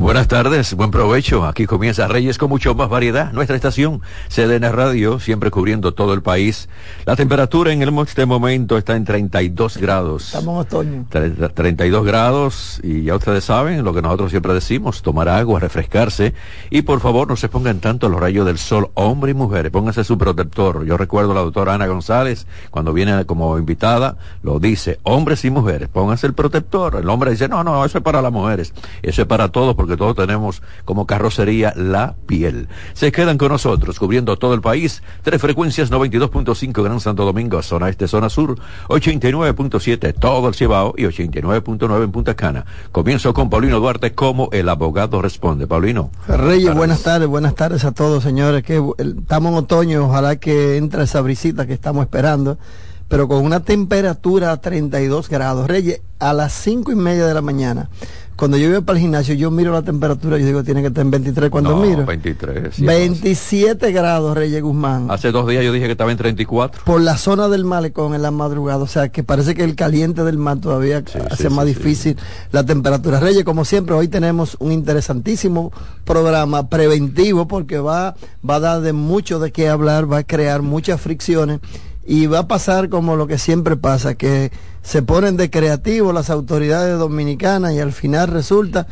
Buenas tardes, buen provecho. Aquí comienza Reyes con mucho más variedad. Nuestra estación, CDN Radio, siempre cubriendo todo el país. La temperatura en el, este momento está en 32 grados. Estamos en otoño. 32 grados y ya ustedes saben lo que nosotros siempre decimos, tomar agua, refrescarse y por favor no se pongan tanto los rayos del sol, hombre y mujeres, pónganse su protector. Yo recuerdo a la doctora Ana González, cuando viene como invitada, lo dice, hombres y mujeres, pónganse el protector. El hombre dice, no, no, eso es para las mujeres, eso es para todos porque todos tenemos como carrocería la piel. Se quedan con nosotros cubriendo todo el país, tres frecuencias 92.5 Gran Santo Domingo, zona este, zona sur, 89.7 todo el Cibao y 89.9 en Punta Cana. Comienzo con Paulino Duarte como el abogado responde. Paulino. Reyes, buenas tardes, buenas tardes a todos señores, que estamos en otoño, ojalá que entre esa brisita que estamos esperando pero con una temperatura a 32 grados. Reyes, a las cinco y media de la mañana, cuando yo voy para el gimnasio, yo miro la temperatura, yo digo, tiene que estar en 23 cuando no, miro. 23. 27 grados, Reyes Guzmán. Hace dos días yo dije que estaba en 34. Por la zona del malecón en la madrugada, o sea que parece que el caliente del mar todavía sí, hace sí, más difícil la temperatura. Reyes, como siempre, hoy tenemos un interesantísimo programa preventivo porque va, va a dar de mucho de qué hablar, va a crear muchas fricciones y va a pasar como lo que siempre pasa, que se ponen de creativo las autoridades dominicanas y al final resulta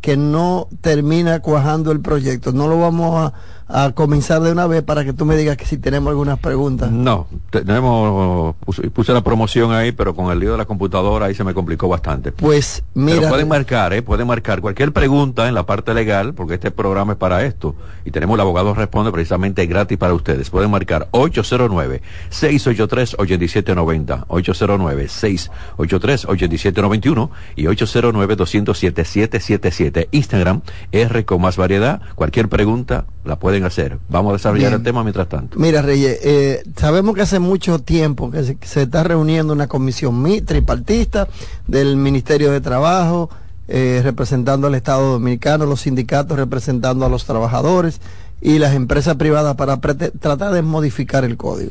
que no termina cuajando el proyecto. No lo vamos a, a, comenzar de una vez para que tú me digas que si tenemos algunas preguntas. No, tenemos, puse, puse, la promoción ahí, pero con el lío de la computadora ahí se me complicó bastante. Pues mira. Pero pueden marcar, ¿eh? pueden marcar cualquier pregunta en la parte legal, porque este programa es para esto. Y tenemos el abogado responde precisamente gratis para ustedes. Pueden marcar 809-683-8790, 809-683-8791 y 809-207-777. Instagram, R con más variedad. Cualquier pregunta la pueden hacer. Vamos a desarrollar Bien. el tema mientras tanto. Mira, Reyes, eh, sabemos que hace mucho tiempo que se, se, está reuniendo una comisión tripartista del Ministerio de Trabajo, eh, representando al Estado Dominicano, los sindicatos representando a los trabajadores y las empresas privadas para tratar de modificar el código.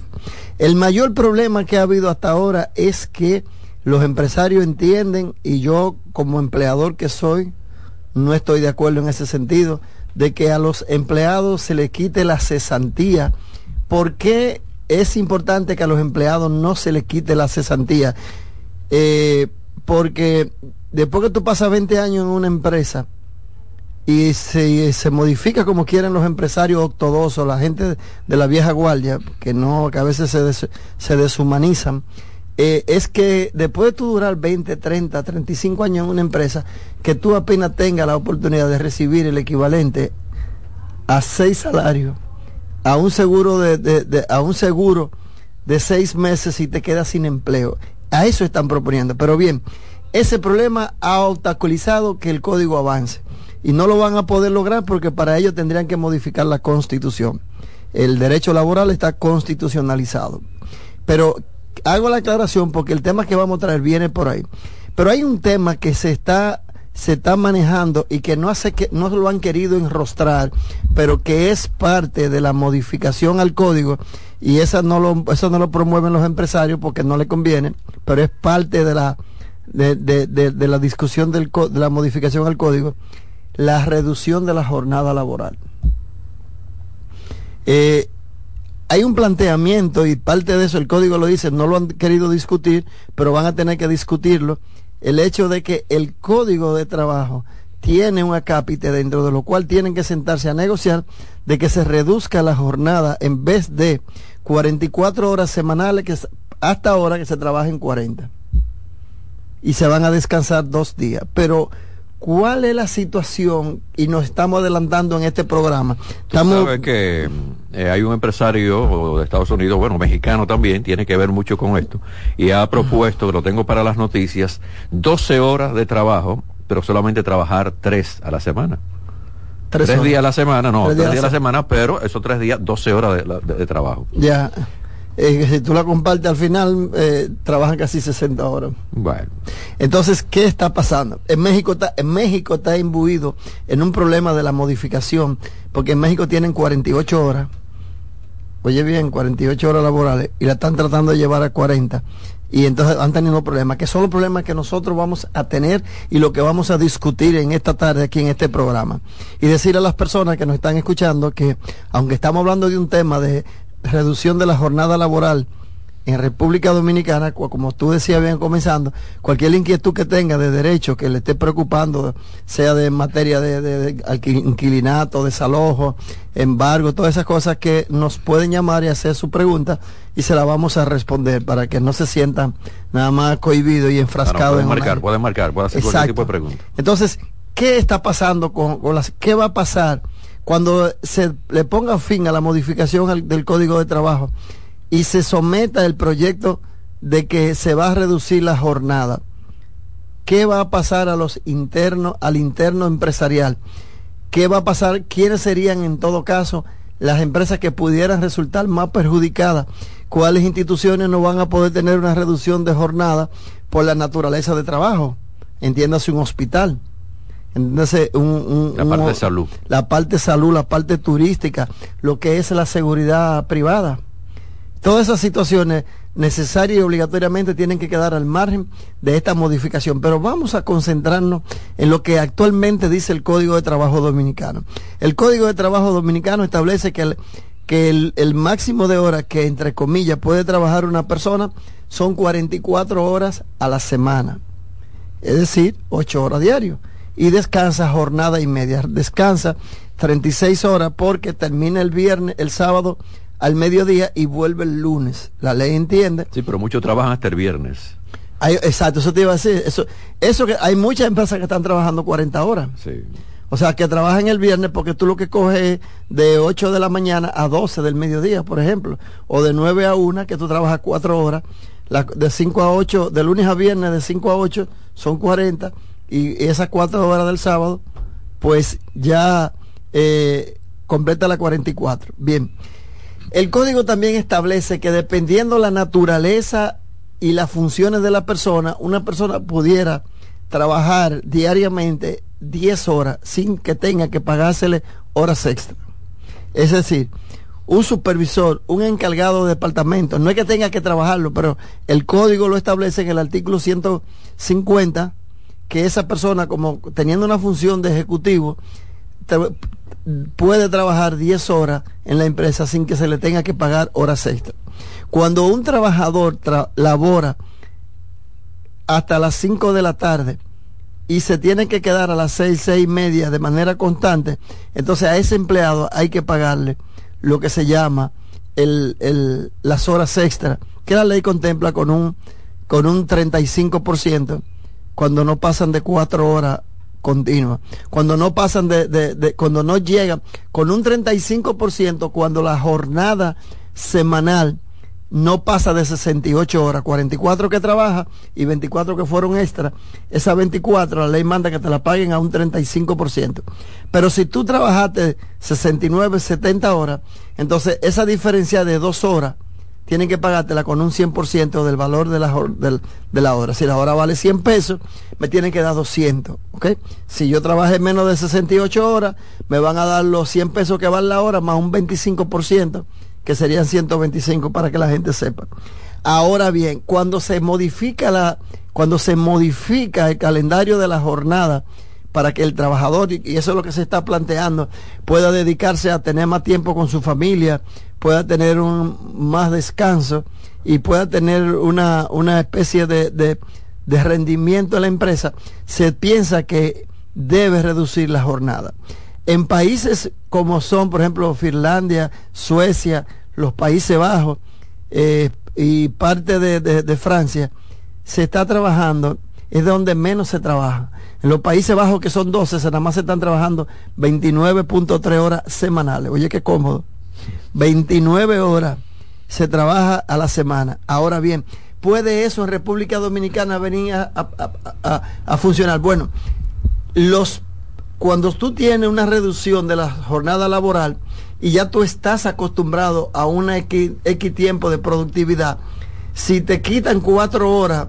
El mayor problema que ha habido hasta ahora es que los empresarios entienden, y yo como empleador que soy, no estoy de acuerdo en ese sentido, de que a los empleados se les quite la cesantía. ¿Por qué es importante que a los empleados no se les quite la cesantía? Eh, porque después que tú pasas 20 años en una empresa y se, se modifica como quieren los empresarios ortodoxos, la gente de la vieja guardia, que no, que a veces se, des, se deshumanizan, eh, es que después de tú durar 20, 30, 35 años en una empresa, que tú apenas tengas la oportunidad de recibir el equivalente a seis salarios, a un seguro de, de, de, a un seguro de seis meses y te quedas sin empleo. A eso están proponiendo. Pero bien, ese problema ha obstaculizado que el código avance. Y no lo van a poder lograr porque para ello tendrían que modificar la constitución. El derecho laboral está constitucionalizado. Pero hago la aclaración porque el tema que vamos a traer viene por ahí. Pero hay un tema que se está se está manejando y que no hace que no lo han querido enrostrar, pero que es parte de la modificación al código y esa no lo eso no lo promueven los empresarios porque no le conviene, pero es parte de la de, de, de, la discusión del, de la modificación al código, la reducción de la jornada laboral. Eh, hay un planteamiento y parte de eso el código lo dice, no lo han querido discutir, pero van a tener que discutirlo, el hecho de que el código de trabajo tiene un acápite dentro de lo cual tienen que sentarse a negociar de que se reduzca la jornada en vez de 44 horas semanales que hasta ahora que se trabaja en 40 y se van a descansar dos días, pero ¿Cuál es la situación? Y nos estamos adelantando en este programa. Tú Estamos, sabes que eh, hay un empresario de Estados Unidos, bueno, mexicano también, tiene que ver mucho con esto, y ha propuesto, que lo tengo para las noticias, 12 horas de trabajo, pero solamente trabajar 3 a la semana. tres Tres, días a la semana, no, Tres tres, días a días a la la semana, pero esos tres días, 12 horas de, de- de trabajo. Ya. Eh, si tú la compartes al final, eh, trabajan casi 60 horas. Bueno, Entonces, ¿qué está pasando? En México está, en México está imbuido en un problema de la modificación, porque en México tienen 48 horas. Oye bien, 48 horas laborales y la están tratando de llevar a 40. Y entonces han tenido problemas, que son los problemas que nosotros vamos a tener y lo que vamos a discutir en esta tarde aquí en este programa. Y decir a las personas que nos están escuchando que, aunque estamos hablando de un tema de reducción de la jornada laboral, en República Dominicana, como tú decías bien comenzando, cualquier inquietud que tenga de derecho que le esté preocupando, sea de materia de, de- de inquilinato, desalojo, embargo, todas esas cosas que nos pueden llamar y hacer su pregunta y se la vamos a responder para que no se sientan nada más cohibidos y ah, no, enfrascados pueden en una- marcar, pueden marcar, pueden hacer cualquier tipo de pregunta. entonces, ¿qué está pasando con, con las, qué va a pasar cuando se le ponga fin a la modificación del Código de Trabajo y se someta el proyecto de que se va a reducir la jornada? ¿Qué va a pasar a los internos, al interno empresarial? ¿Qué va a pasar? ¿Quiénes serían en todo caso las empresas que pudieran resultar más perjudicadas? ¿Cuáles instituciones no van a poder tener una reducción de jornada por la naturaleza de trabajo? Entiéndase un hospital. Entiéndase un, un- La un- parte de salud. La parte de salud, la parte turística, lo que es la seguridad privada. Todas esas situaciones necesarias y obligatoriamente tienen que quedar al margen de esta modificación. Pero vamos a concentrarnos en lo que actualmente dice el Código de Trabajo Dominicano. El Código de Trabajo Dominicano establece que el, que el, el máximo de horas que, entre comillas, puede trabajar una persona son 44 horas a la semana. Es decir, 8 horas diario. Y descansa jornada y media. Descansa 36 horas porque termina el viernes, el sábado al mediodía y vuelve el lunes. La ley entiende. Sí, pero muchos trabajan hasta el viernes. Hay- exacto, eso te iba a decir. Eso, eso que hay muchas empresas que están trabajando 40 horas. Sí. O sea, que trabajan el viernes porque tú lo que coges es de 8 de la mañana a 12 del mediodía, por ejemplo. O de 9 a 1, que tú trabajas 4 horas. La- de 5 a 8, de lunes a viernes, de 5 a 8, son 40. Y esas 4 horas del sábado, pues ya eh, completa la 44. Bien. El código también establece que dependiendo la naturaleza y las funciones de la persona, una persona pudiera trabajar diariamente 10 horas sin que tenga que pagársele horas extra. Es decir, un supervisor, un encargado de departamento, no es que tenga que trabajarlo, pero el código lo establece en el artículo 150, que esa persona, como teniendo una función de ejecutivo, puede trabajar 10 horas en la empresa sin que se le tenga que pagar horas extra. Cuando un trabajador tra- labora hasta las 5 de la tarde y se tiene que quedar a las 6, 6 y media de manera constante, entonces a ese empleado hay que pagarle lo que se llama el, el- las horas extra, que la ley contempla con un, con un 35% cuando no pasan de 4 horas continuas, cuando no pasan de, de- de- cuando no llegan, con un 35% cuando la jornada semanal no pasa de 68 horas, 44 que trabaja y 24 que fueron extra. Esas 24 la ley manda que te la paguen a un 35%. Pero si tú trabajaste 69, 70 horas, entonces esa diferencia de dos horas tienen que pagártela con un 100% del valor de la, de la hora. Si la hora vale 100 pesos, me tienen que dar 200, ¿ok? Si yo trabajé menos de 68 horas, me van a dar los 100 pesos que vale la hora más un 25%, que serían 125 para que la gente sepa. Ahora bien, cuando se modifica la, cuando se modifica el calendario de la jornada, para que el trabajador, y eso es lo que se está planteando, pueda dedicarse a tener más tiempo con su familia, pueda tener un más descanso y pueda tener una, una especie de, de, de rendimiento en la empresa, se piensa que debe reducir la jornada. En países como son, por ejemplo, Finlandia, Suecia, los Países Bajos eh, y parte de, de- de Francia, se está trabajando es donde menos se trabaja. En los Países Bajos, que son 12, se nada más se están trabajando 29.3 horas semanales. Oye, qué cómodo. 29 horas se trabaja a la semana. Ahora bien, ¿puede eso en República Dominicana venir a, funcionar? Bueno, los, cuando tú tienes una reducción de la jornada laboral y ya tú estás acostumbrado a una X, X tiempo de productividad, si te quitan cuatro horas,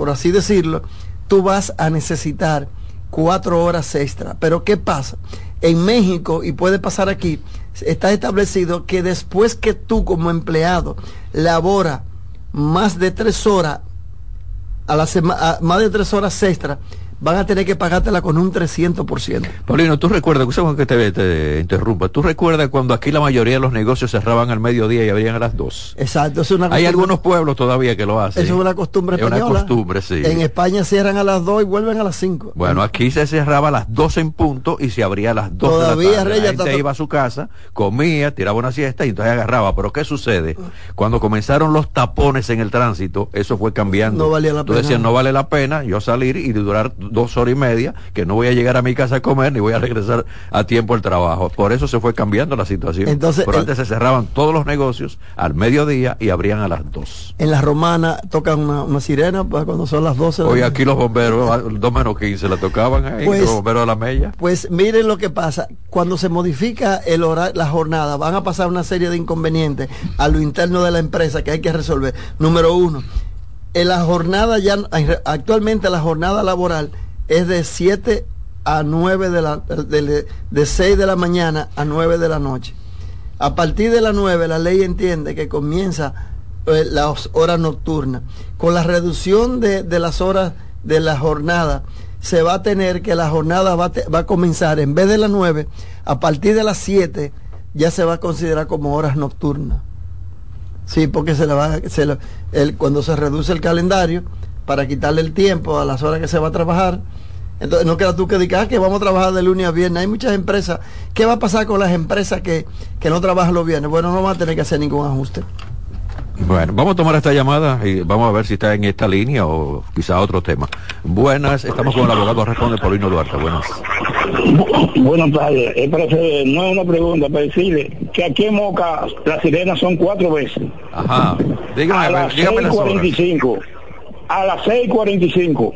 por así decirlo, tú vas a necesitar cuatro horas extra. Pero ¿qué pasa? En México, y puede pasar aquí, está establecido que después que tú como empleado labora más de tres horas a la semana, más de tres horas extra, van a tener que pagártela con un 300%. Paulino, tú recuerdas, que te, te interrumpa, tú recuerdas cuando aquí la mayoría de los negocios cerraban al mediodía y abrían a las 2. Exacto, es una Hay algunos pueblos todavía que lo hacen. Eso es una costumbre española. Es una costumbre, sí. En España cierran a las 2 y vuelven a las 5. Bueno, aquí se cerraba a las 2 en punto y se abría a las 2 todavía, de la tarde. la gente iba a su casa, comía, tiraba una siesta y entonces agarraba. Pero ¿qué sucede? Cuando comenzaron los tapones en el tránsito, eso fue cambiando. No valía la pena. Decían, no vale la pena yo salir y durar dos horas y media que no voy a llegar a mi casa a comer ni voy a regresar a tiempo al trabajo. Por eso se fue cambiando la situación. Entonces, Pero antes se cerraban todos los negocios al mediodía y abrían a las dos. En la romana tocan una, sirena pues, cuando son las 12. Hoy aquí los bomberos, dos menos 15, la tocaban ahí, pues, los bomberos de la mella. Pues miren lo que pasa. Cuando se modifica el horario, la jornada, van a pasar una serie de inconvenientes a lo interno de la empresa que hay que resolver. Número uno, en la jornada ya, actualmente la jornada laboral es de 7 a 9 de la, de, de 6 de la mañana a 9 de la noche. A partir de las 9 la ley entiende que comienza eh, las horas nocturnas. Con la reducción de, de, las horas de la jornada, se va a tener que la jornada va, va a comenzar en vez de las 9, a partir de las 7 ya se va a considerar como horas nocturnas. Sí, porque se le va, se el, cuando se reduce el calendario, para quitarle el tiempo a las horas que se va a trabajar. Entonces, no queda tú que digas ah, que vamos a trabajar de lunes a viernes. Hay muchas empresas. ¿Qué va a pasar con las empresas que, no trabajan los viernes? Bueno, no van a tener que hacer ningún ajuste. Bueno, vamos a tomar esta llamada y vamos a ver si está en esta línea o quizá otro tema. Buenas, estamos con el abogado responde Paulino Duarte. Buenas. Buenas tardes. Es para hacer, no es una pregunta, para decirle que aquí en Moca las sirenas son cuatro veces. Ajá. Dígame, a las dígame 6.45 a las 6.45.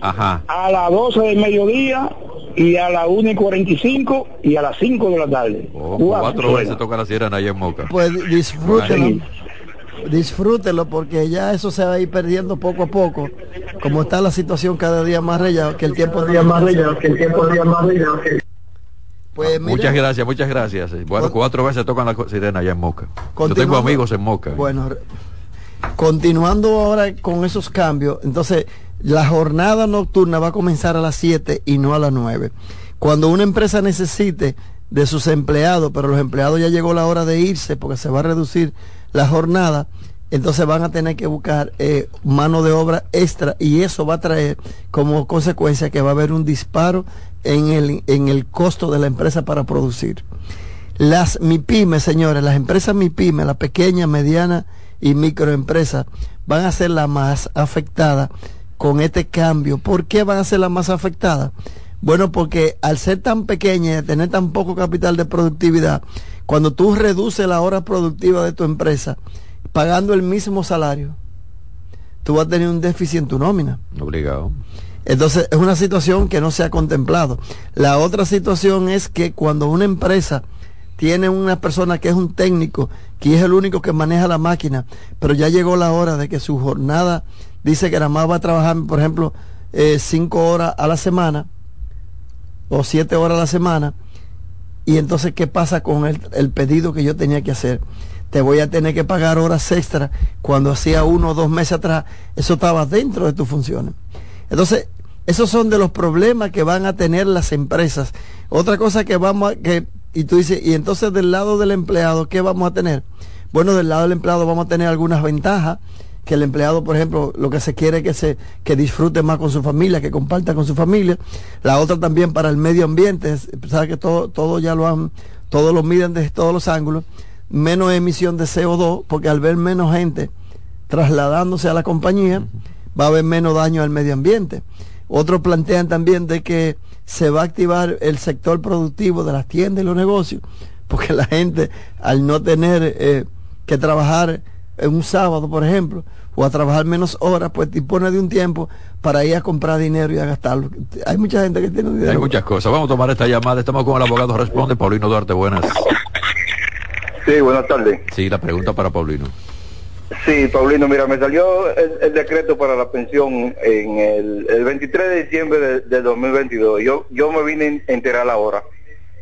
Ajá. A las 12 del mediodía y a las 1 y 45 y a las 5 de la tarde. Oh, cuatro, veces toca la sirena allá en Moca. Pues disfrútenlo. Disfrútenlo porque ya eso se va a ir perdiendo poco a poco. Como está la situación cada día más rellado, que el tiempo día más rellado, que el tiempo día más rellado. Pues, ah, muchas gracias, muchas gracias. Bueno, cuatro veces tocan la sirena allá en Moca. Yo tengo amigos en Moca. Bueno, Continuando ahora con esos cambios, entonces la jornada nocturna va a comenzar a las 7 y no a las 9. Cuando una empresa necesite de sus empleados, pero los empleados ya llegó la hora de irse porque se va a reducir la jornada, entonces van a tener que buscar eh, mano de obra extra y eso va a traer como consecuencia que va a haber un disparo en el, en el costo de la empresa para producir. Las MIPIMES, señores, las empresas MIPIMES, la pequeña, mediana y microempresas van a ser las más afectadas con este cambio. ¿Por qué van a ser las más afectadas? Bueno, porque al ser tan pequeña y tener tan poco capital de productividad, cuando tú reduces la hora productiva de tu empresa, pagando el mismo salario, tú vas a tener un déficit en tu nómina. Obligado. Entonces, es una situación que no se ha contemplado. La otra situación es que cuando una empresa tiene una persona que es un técnico, que es el único que maneja la máquina, pero ya llegó la hora de que su jornada dice que nada más va a trabajar, por ejemplo, eh, cinco horas a la semana o siete horas a la semana. Y entonces, ¿qué pasa con el, el pedido que yo tenía que hacer? Te voy a tener que pagar horas extra cuando hacía uno o dos meses atrás. Eso estaba dentro de tus funciones. Entonces, esos son de los problemas que van a tener las empresas. Otra cosa que vamos a, que y tú dices, y entonces del lado del empleado, ¿qué vamos a tener? Bueno, del lado del empleado vamos a tener algunas ventajas, que el empleado, por ejemplo, lo que se quiere es que se que disfrute más con su familia, que comparta con su familia. La otra también para el medio ambiente, sabes que todo, todo ya lo han, todos lo miden desde todos los ángulos, menos emisión de CO2, porque al ver menos gente trasladándose a la compañía, va a haber menos daño al medio ambiente. Otros plantean también de que se va a activar el sector productivo de las tiendas y los negocios, porque la gente al no tener eh, que trabajar en un sábado, por ejemplo, o a trabajar menos horas, pues dispone de un tiempo para ir a comprar dinero y a gastarlo. Hay mucha gente que tiene dinero. Hay muchas cosas. Vamos a tomar esta llamada. Estamos con el abogado responde, Paulino Duarte. Buenas. Sí, buenas tardes. Sí, la pregunta para Paulino. Sí, Paulino, mira, me salió el, decreto para la pensión en el, 23 de diciembre de, de, 2022. Yo, yo me vine a enterar ahora.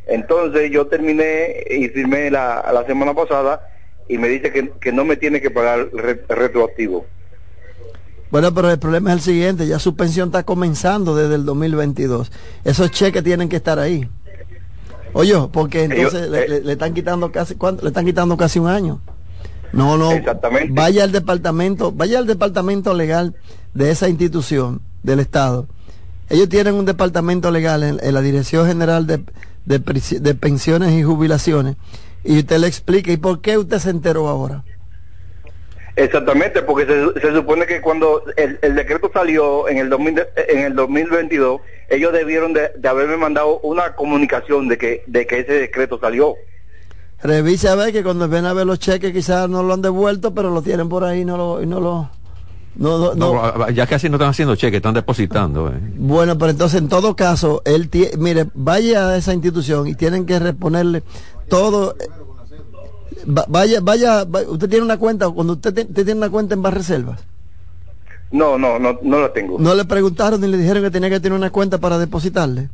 Entonces yo terminé y firmé la, la semana pasada y me dice que, no me tiene que pagar retroactivo. Bueno, pero el problema es el siguiente, ya su pensión está comenzando desde el 2022. Esos cheques tienen que estar ahí. Oye, porque entonces eh, le, están quitando casi ¿cuánto? le están quitando casi un año. No, no. Exactamente. Vaya al departamento, vaya al departamento legal de esa institución del Estado. Ellos tienen un departamento legal en, la Dirección General de, de Pensiones y Jubilaciones y usted le explica, ¿y por qué usted se enteró ahora? Exactamente, porque se, supone que cuando el, decreto salió en el, en el 2022, ellos debieron de, haberme mandado una comunicación de que, de que ese decreto salió. Revise a ver que cuando ven a ver los cheques quizás no lo han devuelto, pero lo tienen por ahí y no lo... Y no lo no, ya casi no están haciendo cheques, están depositando. Eh. Bueno, pero entonces en todo caso, él mire, vaya a esa institución y tienen que reponerle todo vaya, vaya, usted tiene una cuenta, cuando usted, tiene una cuenta en Barreservas. No, no, no, no la tengo. ¿No le preguntaron ni le dijeron que tenía que tener una cuenta para depositarle?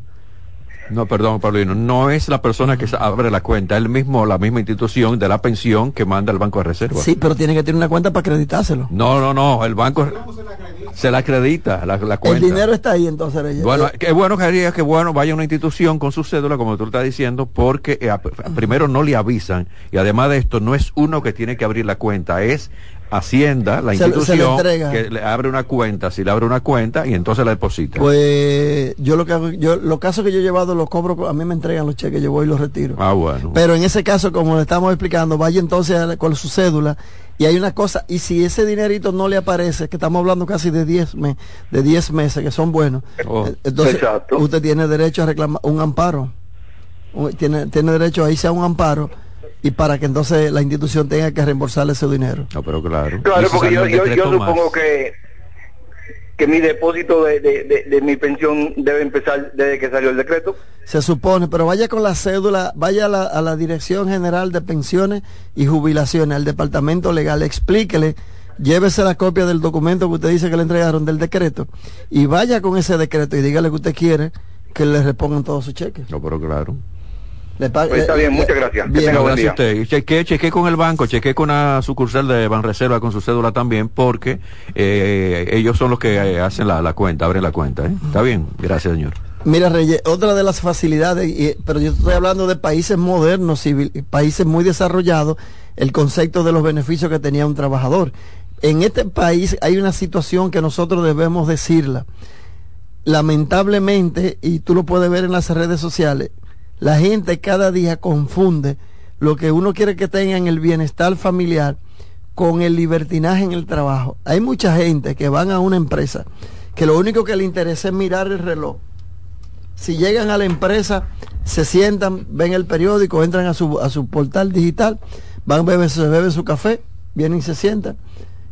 No, perdón, Paulino, no es la persona que abre la cuenta, es el mismo, la misma institución de la pensión que manda el Banco de Reserva. Sí, pero tiene que tener una cuenta para acreditárselo. No, no, no, el banco se la acredita, la, cuenta. El dinero está ahí entonces. Bueno, qué bueno que haría que bueno vaya a una institución con su cédula, como tú estás diciendo, porque eh, primero no le avisan y además de esto no es uno que tiene que abrir la cuenta, es Hacienda, la institución, que le abre una cuenta, si le abre una cuenta y entonces la deposita. Pues yo lo que hago, yo los casos que yo he llevado los cobro, a mí me entregan los cheques, yo voy y los retiro. Ah, bueno. Pero en ese caso, como le estamos explicando, vaya entonces con su cédula y hay una cosa, y si ese dinerito no le aparece, que estamos hablando casi de 10 de 10 meses que son buenos, oh. eh, entonces usted tiene derecho a reclamar un amparo. Tiene, tiene derecho a irse a un amparo y para que entonces la institución tenga que reembolsarle ese dinero. No, pero claro. Claro, porque yo, supongo que que mi depósito de, de, mi pensión debe empezar desde que salió el decreto. Se supone, pero vaya con la cédula, vaya a la, a la Dirección General de Pensiones y Jubilaciones, al Departamento Legal, explíquele, llévese la copia del documento que usted dice que le entregaron del decreto y vaya con ese decreto y dígale que usted quiere que le repongan todos sus cheques. No, pero claro. Pues está bien, muchas gracias. Bien, gracias a usted. Cheque, cheque con el banco, cheque con una sucursal de Banreserva con su cédula también, porque eh, ellos son los que eh, hacen la, cuenta, abren la cuenta. ¿eh? Está bien, gracias, señor. Mira, Reyes, otra de las facilidades, pero yo estoy hablando de países modernos, países muy desarrollados, el concepto de los beneficios que tenía un trabajador. En este país hay una situación que nosotros debemos decirla. Lamentablemente, y tú lo puedes ver en las redes sociales, la gente cada día confunde lo que uno quiere que tenga en el bienestar familiar con el libertinaje en el trabajo. Hay mucha gente que van a una empresa que lo único que le interesa es mirar el reloj. Si llegan a la empresa, se sientan, ven el periódico, entran a su, a su portal digital, van, beben, se beben su café, vienen y se sientan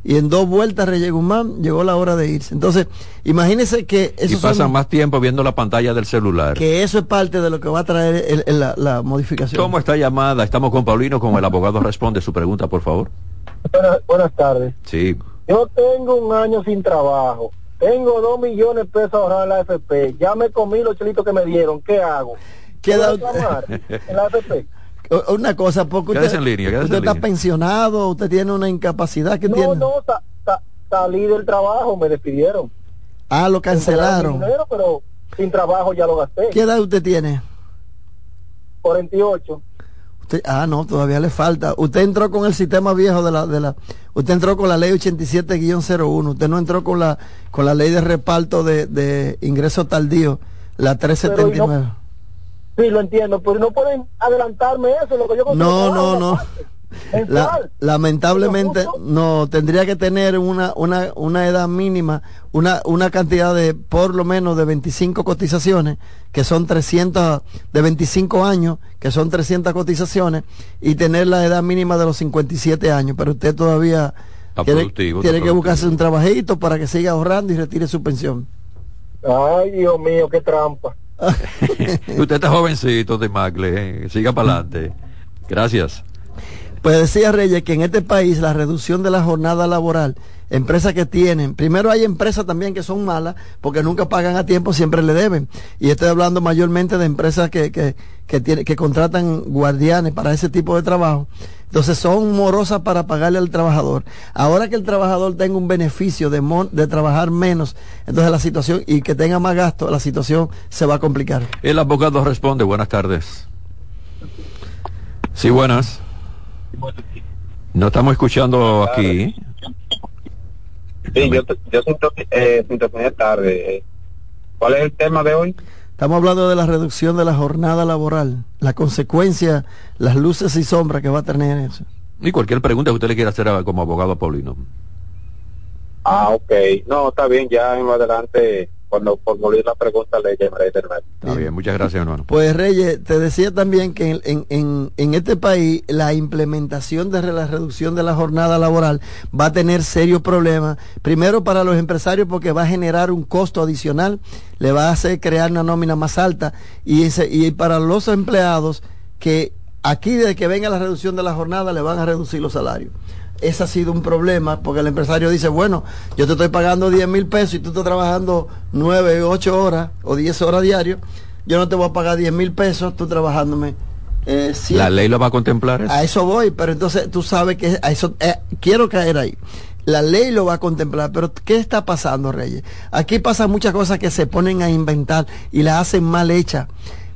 y en dos vueltas Reyes Guzmán llegó la hora de irse. Entonces, imagínese que eso y pasan más tiempo viendo la pantalla del celular. Que eso es parte de lo que va a traer la, modificación. ¿Cómo está llamada? Estamos con Paulino, como el abogado responde su pregunta, por favor. Buenas, tardes. Sí. Yo tengo un año sin trabajo. Tengo dos millones de pesos ahorrados en la AFP. Ya me comí los chelitos que me dieron. ¿Qué hago? ¿Qué da... en la AFP? una cosa, porque usted, usted está pensionado, usted tiene una incapacidad que no, tiene. No, salí del trabajo, me despidieron. Ah, lo cancelaron. pero sin trabajo ya lo gasté. ¿Qué edad usted tiene? 48. Usted, ah, no, todavía le falta. Usted entró con el sistema viejo de la, de la, usted entró con la ley 87-01, usted no entró con la, con la ley de reparto de, de ingreso tardío, la 379. Sí, lo entiendo, pero no pueden adelantarme eso, lo que yo No, no, no. lamentablemente no tendría que tener una, una, una edad mínima, una, una cantidad de por lo menos de 25 cotizaciones, que son 300, de 25 años, que son 300 cotizaciones, y tener la edad mínima de los 57 años, pero usted todavía tiene, tiene que buscarse un trabajito para que siga ahorrando y retire su pensión. Ay, Dios mío, qué trampa. usted está jovencito de Magle, eh. siga para adelante. Gracias. Pues decía Reyes que en este país la reducción de la jornada laboral, empresas que tienen, primero hay empresas también que son malas porque nunca pagan a tiempo, siempre le deben. Y estoy hablando mayormente de empresas que, que, que, que contratan guardianes para ese tipo de trabajo. Entonces son morosas para pagarle al trabajador. Ahora que el trabajador tenga un beneficio de, de trabajar menos, entonces la situación y que tenga más gasto, la situación se va a complicar. El abogado responde, buenas tardes. Sí, buenas. No estamos escuchando aquí. Sí, yo, yo siento eh, tarde. ¿Cuál es el tema de hoy? Estamos hablando de la reducción de la jornada laboral, la consecuencia, las luces y sombras que va a tener eso. Y cualquier pregunta que usted le quiera hacer como abogado a Paulino. Ah, ok. No, está bien, ya en adelante cuando formular la pregunta le llamaré de nuevo. Está bien, muchas gracias, hermano. Pues Reyes, te decía también que en, en, en, este país la implementación de la reducción de la jornada laboral va a tener serios problemas. Primero para los empresarios porque va a generar un costo adicional, le va a hacer crear una nómina más alta y, y para los empleados que aquí desde que venga la reducción de la jornada le van a reducir los salarios ese ha sido un problema porque el empresario dice, bueno, yo te estoy pagando 10 mil pesos y tú estás trabajando 9, 8 horas o 10 horas diario, yo no te voy a pagar 10 mil pesos, tú trabajándome. Eh, ¿La ley lo va a contemplar? A eso voy, pero entonces tú sabes que a eso eh, quiero caer ahí. La ley lo va a contemplar, pero ¿qué está pasando, Reyes? Aquí pasan muchas cosas que se ponen a inventar y las hacen mal hechas.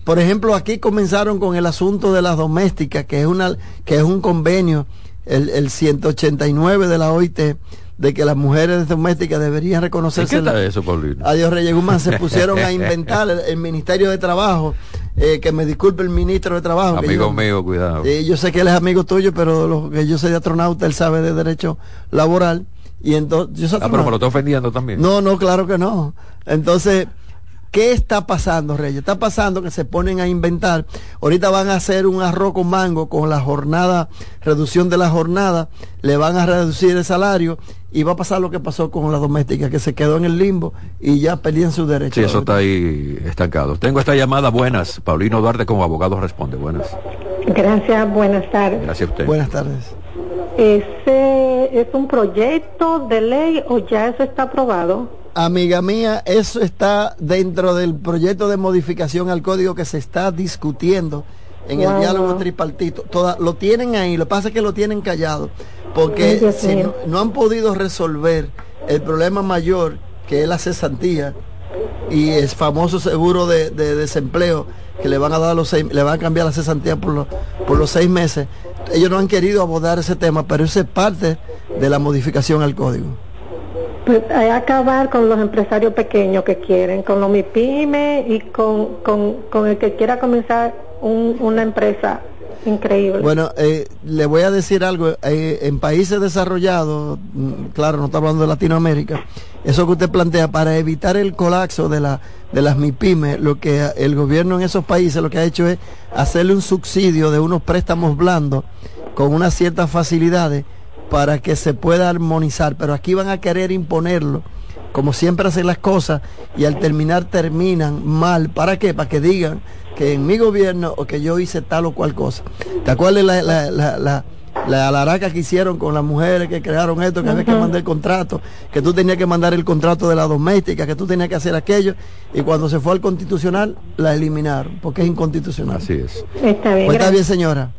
Por ejemplo, aquí comenzaron con el asunto de las domésticas, que es una que es un convenio el, el 189 de la OIT de que las mujeres domésticas deberían reconocerse. ¿Qué está eso, Paulino? Adiós Reyes Guzmán, se pusieron a inventar el, Ministerio de Trabajo, eh, que me disculpe el ministro de Trabajo. Amigo mío, cuidado. Eh, yo sé que él es amigo tuyo, pero lo que yo soy de astronauta, él sabe de derecho laboral. Y entonces, yo ah, pero me lo estoy ofendiendo también. No, no, claro que no. Entonces, ¿Qué está pasando, Reyes? Está pasando que se ponen a inventar. Ahorita van a hacer un arroz con mango con la jornada, reducción de la jornada, le van a reducir el salario y va a pasar lo que pasó con la doméstica, que se quedó en el limbo y ya perdían su derecho. Sí, eso está ahí estancado. Tengo esta llamada, buenas. Paulino Duarte como abogado responde, buenas. Gracias, buenas tardes. Gracias a usted. Buenas tardes. ¿Ese es un proyecto de ley o ya eso está aprobado? Amiga mía, eso está dentro del proyecto de modificación al código que se está discutiendo en el diálogo tripartito. Toda, lo tienen ahí, lo que pasa es que lo tienen callado, porque no, han podido resolver el problema mayor que es la cesantía y el famoso seguro de, desempleo que le van a dar los seis, le van a cambiar la cesantía por los, por los seis meses. Ellos no han querido abordar ese tema, pero eso es parte de la modificación al código. Pues acabar con los empresarios pequeños que quieren, con los MIPYME y con, con, el que quiera comenzar una empresa increíble. Bueno, eh, le voy a decir algo, eh, en países desarrollados, mm, claro, no está hablando de Latinoamérica, eso que usted plantea, para evitar el colapso de, la, de las MIPYME, lo que el gobierno en esos países lo que ha hecho es hacerle un subsidio de unos préstamos blandos con unas ciertas facilidades para que se pueda armonizar, pero aquí van a querer imponerlo, como siempre hacen las cosas, y al terminar terminan mal. ¿Para qué? Para que digan que en mi gobierno o que yo hice tal o cual cosa. ¿Te acuerdas la, la, la, la la alaraca que hicieron con las mujeres que crearon esto, que había que mandar el contrato, que tú tenías que mandar el contrato de la doméstica, que tú tenías que hacer aquello, y cuando se fue al constitucional, la eliminaron, porque es inconstitucional. Así es. Está bien. Pues está bien, señora.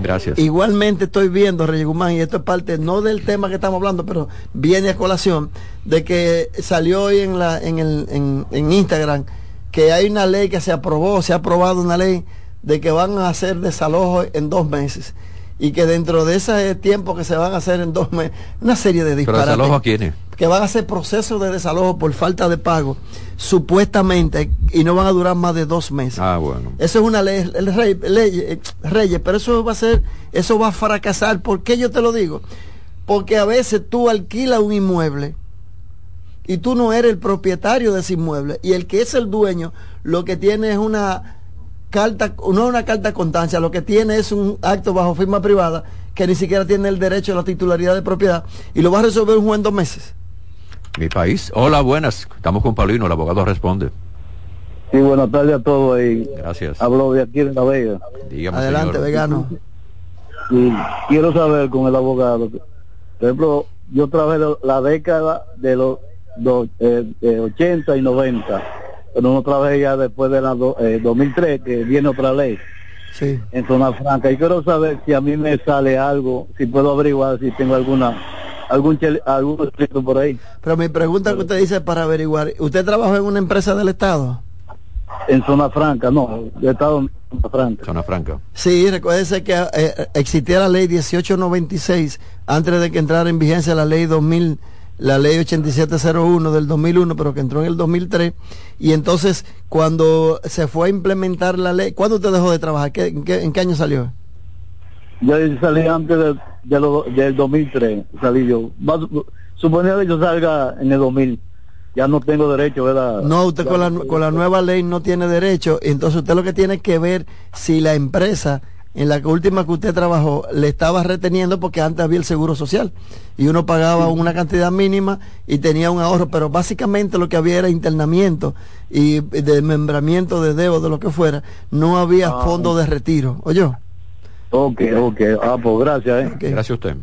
Gracias. Igualmente estoy viendo, Reyes Guzmán, y esto es parte no del tema que estamos hablando, pero viene a colación, de que salió hoy en, la, en, el, en, en Instagram que hay una ley que se aprobó, se ha aprobado una ley de que van a hacer desalojos en dos meses y que dentro de ese tiempo que se van a hacer en dos meses, una serie de disparates. ¿Pero desalojo a quiénes? Que van a hacer procesos de desalojo por falta de pago, supuestamente, y no van a durar más de dos meses. Ah, bueno. Eso es una ley, el rey, ley, eh, Reyes, pero eso va a ser, eso va a fracasar. ¿Por qué yo te lo digo? Porque a veces tú alquilas un inmueble y tú no eres el propietario de ese inmueble y el que es el dueño lo que tiene es una carta, no una carta de constancia, lo que tiene es un acto bajo firma privada que ni siquiera tiene el derecho a la titularidad de propiedad y lo va a resolver un juez en dos meses. Mi país. Hola, buenas. Estamos con Paulino, el abogado responde. Sí, buenas tardes a todos ahí. Gracias. Hablo de aquí en La Vega. Dígame, Adelante, señor. vegano. Y quiero saber con el abogado. Por ejemplo, yo trabajé la década de los do- eh, de 80 y 90, pero no trabajé ya después de la do- eh, 2003, que viene otra ley Sí. en zona franca. Y quiero saber si a mí me sale algo, si puedo averiguar si tengo alguna algún chel- algún escrito por ahí Pero mi pregunta que usted dice para averiguar, ¿usted trabajó en una empresa del Estado? en zona franca, no, de estado en zona franca. Zona Franca. Sí, recuérdese que eh, existía la ley 1896 antes de que entrara en vigencia la ley 2000, la ley 8701 del 2001, pero que entró en el 2003. Y entonces, cuando se fue a implementar la ley, ¿cuándo usted dejó de trabajar? ¿Qué- en, qué, en qué año salió? Yo salí antes de, de lo- del 2003, salí yo. Va- Suponía que yo salga en el 2000, ya no tengo derecho, ¿verdad? No, usted con la, con la nueva ley no tiene derecho. Entonces, usted lo que tiene que ver si la empresa en la que última que usted trabajó le estaba reteniendo porque antes había el seguro social y uno pagaba una cantidad mínima y tenía un ahorro, pero básicamente lo que había era internamiento y desmembramiento de deuda, de lo que fuera, no había Ah. fondo de retiro. Oye, Ok, ok, ah, pues gracias, ¿eh? Gracias a usted.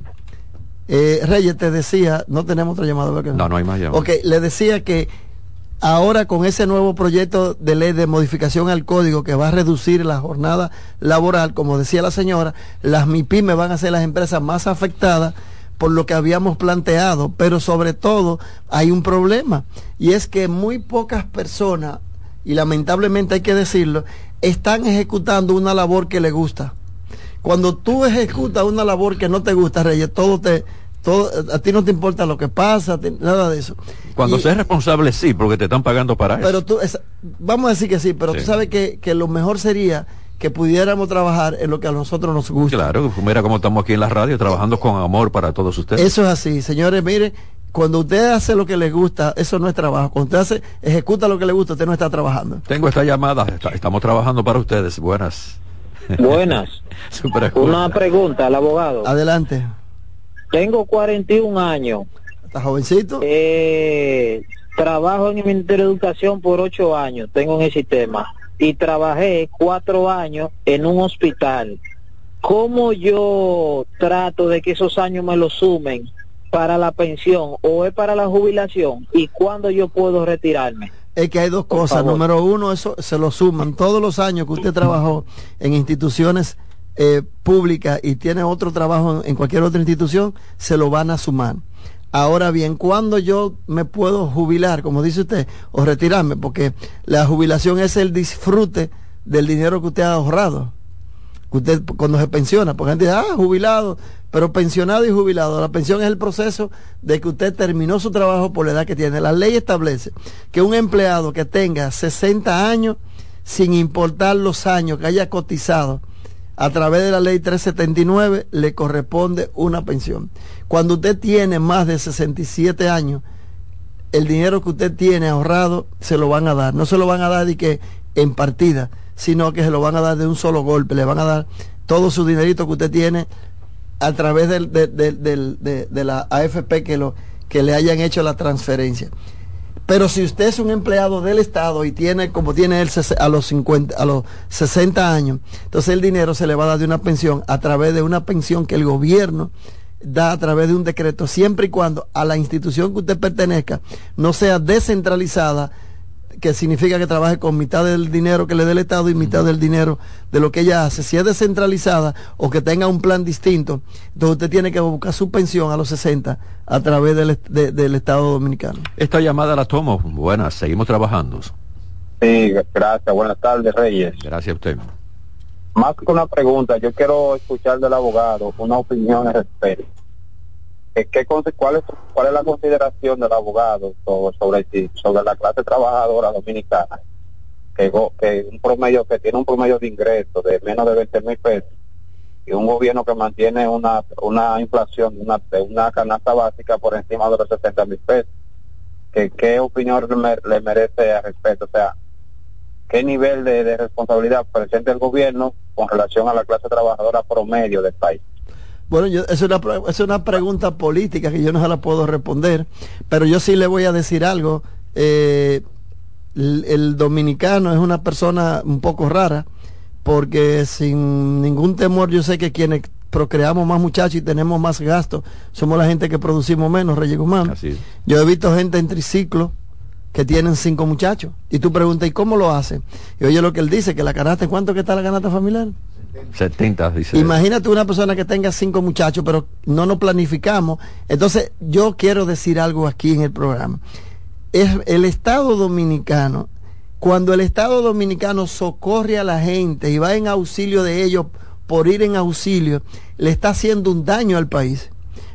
Eh, Reyes, te decía, no tenemos otra llamada, ¿verdad No, no hay más llamadas. Ok, le decía que ahora con ese nuevo proyecto de ley de modificación al código que va a reducir la jornada laboral, como decía la señora, las MIPIMES van a ser las empresas más afectadas por lo que habíamos planteado, pero sobre todo hay un problema y es que muy pocas personas, y lamentablemente hay que decirlo, están ejecutando una labor que les gusta. Cuando tú ejecutas una labor que no te gusta, Reyes, todo te, todo, a ti no te importa lo que pasa, nada de eso. Cuando Y- seas responsable, sí, porque te están pagando para eso. pero tú, es- vamos a decir que sí, pero Sí. tú sabes que, que lo mejor sería que pudiéramos trabajar en lo que a nosotros nos gusta. Claro, mira cómo estamos aquí en la radio trabajando con amor para todos ustedes. Eso es así, señores, mire, cuando usted hace lo que le gusta, eso no es trabajo. Cuando usted hace, ejecuta lo que le gusta, usted no está trabajando. Tengo esta llamada, está- estamos trabajando para ustedes. Buenas. Buenas. Una pregunta al abogado. Adelante. Tengo 41 años. ¿Está jovencito? Eh, trabajo en el Ministerio de Educación por 8 años. Tengo en el sistema. Y trabajé 4 años en un hospital. ¿Cómo yo trato de que esos años me los sumen para la pensión o es para la jubilación? ¿Y cuándo yo puedo retirarme? Es que hay dos Por cosas. favor. Número uno, eso se lo suman. Todos los años que usted trabajó en instituciones eh, públicas y tiene otro trabajo en, en cualquier otra institución, se lo van a sumar. Ahora bien, ¿cuándo yo me puedo jubilar, como dice usted, o retirarme? Porque la jubilación es el disfrute del dinero que usted ha ahorrado. Que Usted cuando se pensiona, porque gente dice, ah, jubilado, pero pensionado y jubilado. La pensión es el proceso de que usted terminó su trabajo por la edad que tiene. La ley establece que un empleado que tenga 60 años, sin importar los años que haya cotizado, a través de la ley 379 le corresponde una pensión. Cuando usted tiene más de 67 años, el dinero que usted tiene ahorrado se lo van a dar. No se lo van a dar de que en partida, sino que se lo van a dar de un solo golpe. Le van a dar todo su dinerito que usted tiene a través del- de, de- de- de la AFP que, lo, que le hayan hecho la transferencia. Pero si usted es un empleado del Estado y tiene, como tiene él a los 50, a los 60 años, entonces el dinero se le va a dar de una pensión a través de una pensión que el gobierno da a través de un decreto, siempre y cuando a la institución que usted pertenezca no sea descentralizada, que significa que trabaje con mitad del dinero que le dé el Estado y mitad del dinero de lo que ella hace. Si es descentralizada o que tenga un plan distinto, entonces usted tiene que buscar su pensión a los 60 a través del, de- del Estado Dominicano. Esta llamada la tomo. Buenas, seguimos trabajando. Sí, gracias. Buenas tardes, Reyes. Gracias a usted. Más que una pregunta, yo quiero escuchar del abogado una opinión al respecto. Eh, ¿qué, cuál, es, ¿cuál es la consideración del abogado sobre, sobre, la clase trabajadora dominicana? Que, que un promedio que tiene un promedio de ingresos de menos de 20 mil pesos y un gobierno que mantiene una, una inflación una, de una canasta básica por encima de los 60 mil pesos. ¿Qué, ¿Qué opinión le, le merece al respecto? O sea, ¿qué nivel de, de responsabilidad presenta el gobierno con relación a la clase trabajadora promedio del país? Bueno, yo, es, una, es una pregunta política que yo no se la puedo responder, pero yo sí le voy a decir algo. Eh, el, el dominicano es una persona un poco rara, porque sin ningún temor yo sé que quienes procreamos más muchachos y tenemos más gastos, somos la gente que producimos menos, Reyes Guzmán. Yo he visto gente en triciclo que tienen cinco muchachos. Y tú preguntas, ¿y cómo lo hacen? Y oye lo que él dice, que la canasta, ¿cuánto que está la canasta familiar? 70, dice. Imagínate una persona que tenga cinco muchachos, pero no nos planificamos. Entonces, yo quiero decir algo aquí en el programa. Es el Estado dominicano, cuando el Estado dominicano socorre a la gente y va en auxilio de ellos por ir en auxilio, le está haciendo un daño al país.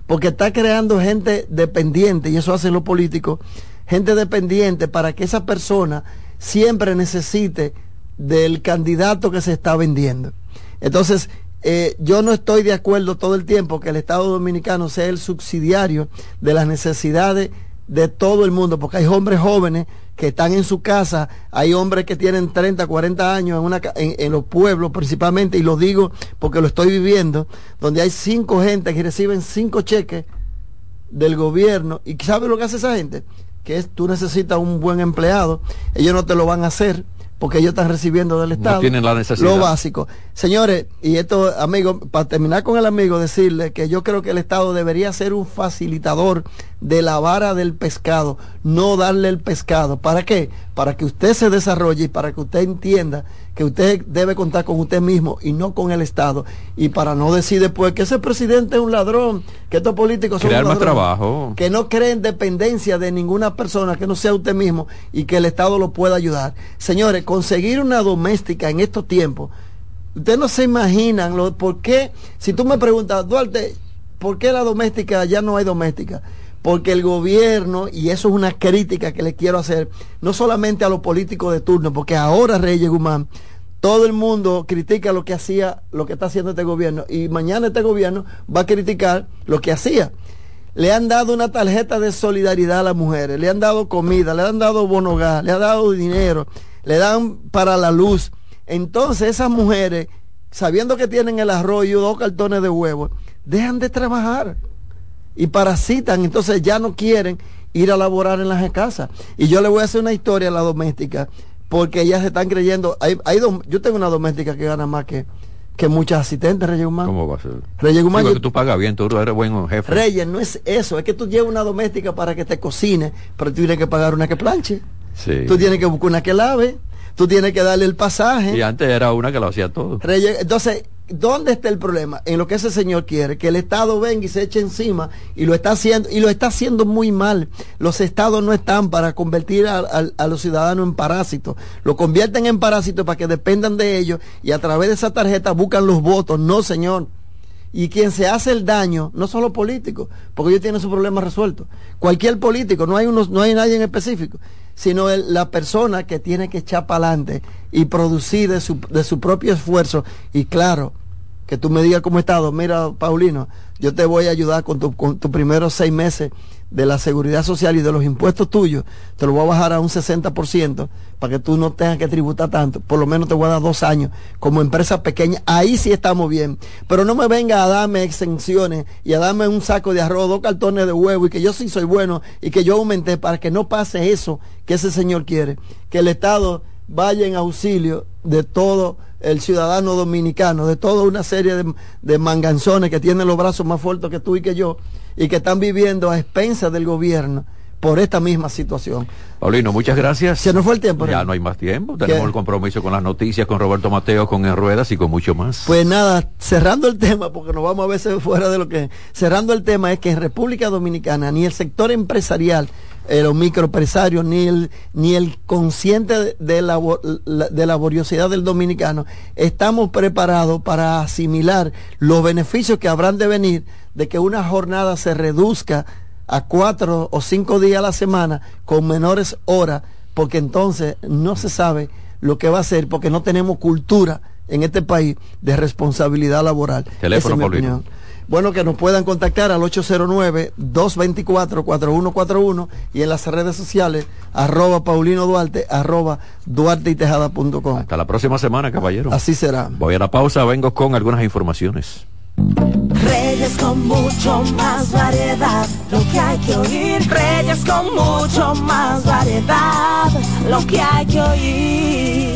Porque está creando gente dependiente, y eso hacen los políticos, gente dependiente para que esa persona siempre necesite del candidato que se está vendiendo. Entonces, eh, yo no estoy de acuerdo todo el tiempo que el Estado Dominicano sea el subsidiario de las necesidades de todo el mundo, porque hay hombres jóvenes que están en su casa, hay hombres que tienen 30, 40 años en, una, en, en los pueblos principalmente, y lo digo porque lo estoy viviendo, donde hay cinco gente que reciben cinco cheques del gobierno, y ¿sabe lo que hace esa gente? Que es, tú necesitas un buen empleado, ellos no te lo van a hacer, porque ellos están recibiendo del Estado. tienen la necesidad. Lo básico. Señores, y esto, amigos, para terminar con el amigo, decirle que yo creo que el Estado debería ser un facilitador de la vara del pescado, no darle el pescado. ¿Para qué? Para que usted se desarrolle y para que usted entienda que usted debe contar con usted mismo y no con el Estado. Y para no decir después que ese presidente es un ladrón, que estos políticos son Crear un más ladrón, trabajo. que no creen dependencia de ninguna persona, que no sea usted mismo y que el Estado lo pueda ayudar. Señores, conseguir una doméstica en estos tiempos, ustedes no se imaginan lo, por qué, si tú me preguntas, Duarte, ¿por qué la doméstica ya no hay doméstica? Porque el gobierno, y eso es una crítica que le quiero hacer, no solamente a los políticos de turno, porque ahora Reyes Guzmán, todo el mundo critica lo que hacía, lo que está haciendo este gobierno, y mañana este gobierno va a criticar lo que hacía le han dado una tarjeta de solidaridad a las mujeres, le han dado comida, le han dado bonogar, le han dado dinero, le dan para la luz. Entonces esas mujeres, sabiendo que tienen el arroz y dos cartones de huevo, dejan de trabajar y parasitan, entonces ya no quieren ir a laborar en las casas. Y yo le voy a hacer una historia a la doméstica, porque ellas se están creyendo, hay, hay yo tengo una doméstica que gana más que, que muchas asistentes, Reyes Guzmán. ¿Cómo va a ser? Reyes Digo yo- que tú pagas bien, tú eres buen jefe. Reyes, no es eso, es que tú llevas una doméstica para que te cocine, pero tú tienes que pagar una que planche, Sí. tú tienes que buscar una que lave, tú tienes que darle el pasaje. Y antes era una que lo hacía todo. Reyes, entonces, ¿dónde está el problema? En lo que ese señor quiere, que el Estado venga y se eche encima y lo está haciendo, y lo está haciendo muy mal. Los estados no están para convertir a, a- los ciudadanos en parásitos. Lo convierten en parásitos para que dependan de ellos y a través de esa tarjeta buscan los votos. No, señor. Y quien se hace el daño, no son los políticos, porque ellos tienen su problema resuelto. Cualquier político, no hay, unos, no hay nadie en específico, sino la persona que tiene que echar para adelante y producir de su, de su propio esfuerzo. Y claro, que tú me digas cómo he estado, mira, Paulino, yo te voy a ayudar con tus con tus primeros seis meses de la seguridad social y de los impuestos tuyos, te lo voy a bajar a un 60% para que tú no tengas que tributar tanto. Por lo menos te voy a dar dos años como empresa pequeña. Ahí sí estamos bien. Pero no me venga a darme exenciones y a darme un saco de arroz, dos cartones de huevo y que yo sí soy bueno y que yo aumenté para que no pase eso que ese señor quiere. Que el Estado vaya en auxilio de todo el ciudadano dominicano, de toda una serie de, de manganzones que tienen los brazos más fuertes que tú y que yo, y que están viviendo a expensas del gobierno por esta misma situación. Paulino, muchas gracias. Se nos fue el tiempo. Ya no hay más tiempo. Tenemos ¿Qué? el compromiso con las noticias, con Roberto Mateo, con En Ruedas y con mucho más. Pues nada, cerrando el tema, porque nos vamos a veces fuera de lo que... Cerrando el tema es que en República Dominicana ni el sector empresarial eh, los microempresarios, ni el, ni el consciente de, de la, la- de laboriosidad del dominicano, estamos preparados para asimilar los beneficios que habrán de venir de que una jornada se reduzca a cuatro o cinco días a la semana con menores horas, porque entonces no se sabe lo que va a hacer, porque no tenemos cultura en este país de responsabilidad laboral. Teléfono, Esa es mi Paulino. opinión. Bueno, que nos puedan contactar al 809-224-4141 y en las redes sociales, arroba Paulino Duarte, arroba duarteitejada.com. Hasta la próxima semana, caballero. Así será. Voy a la pausa, vengo con algunas informaciones. Reyes con mucho más variedad, lo que hay que oír. Reyes con mucho más variedad, lo que hay que oír.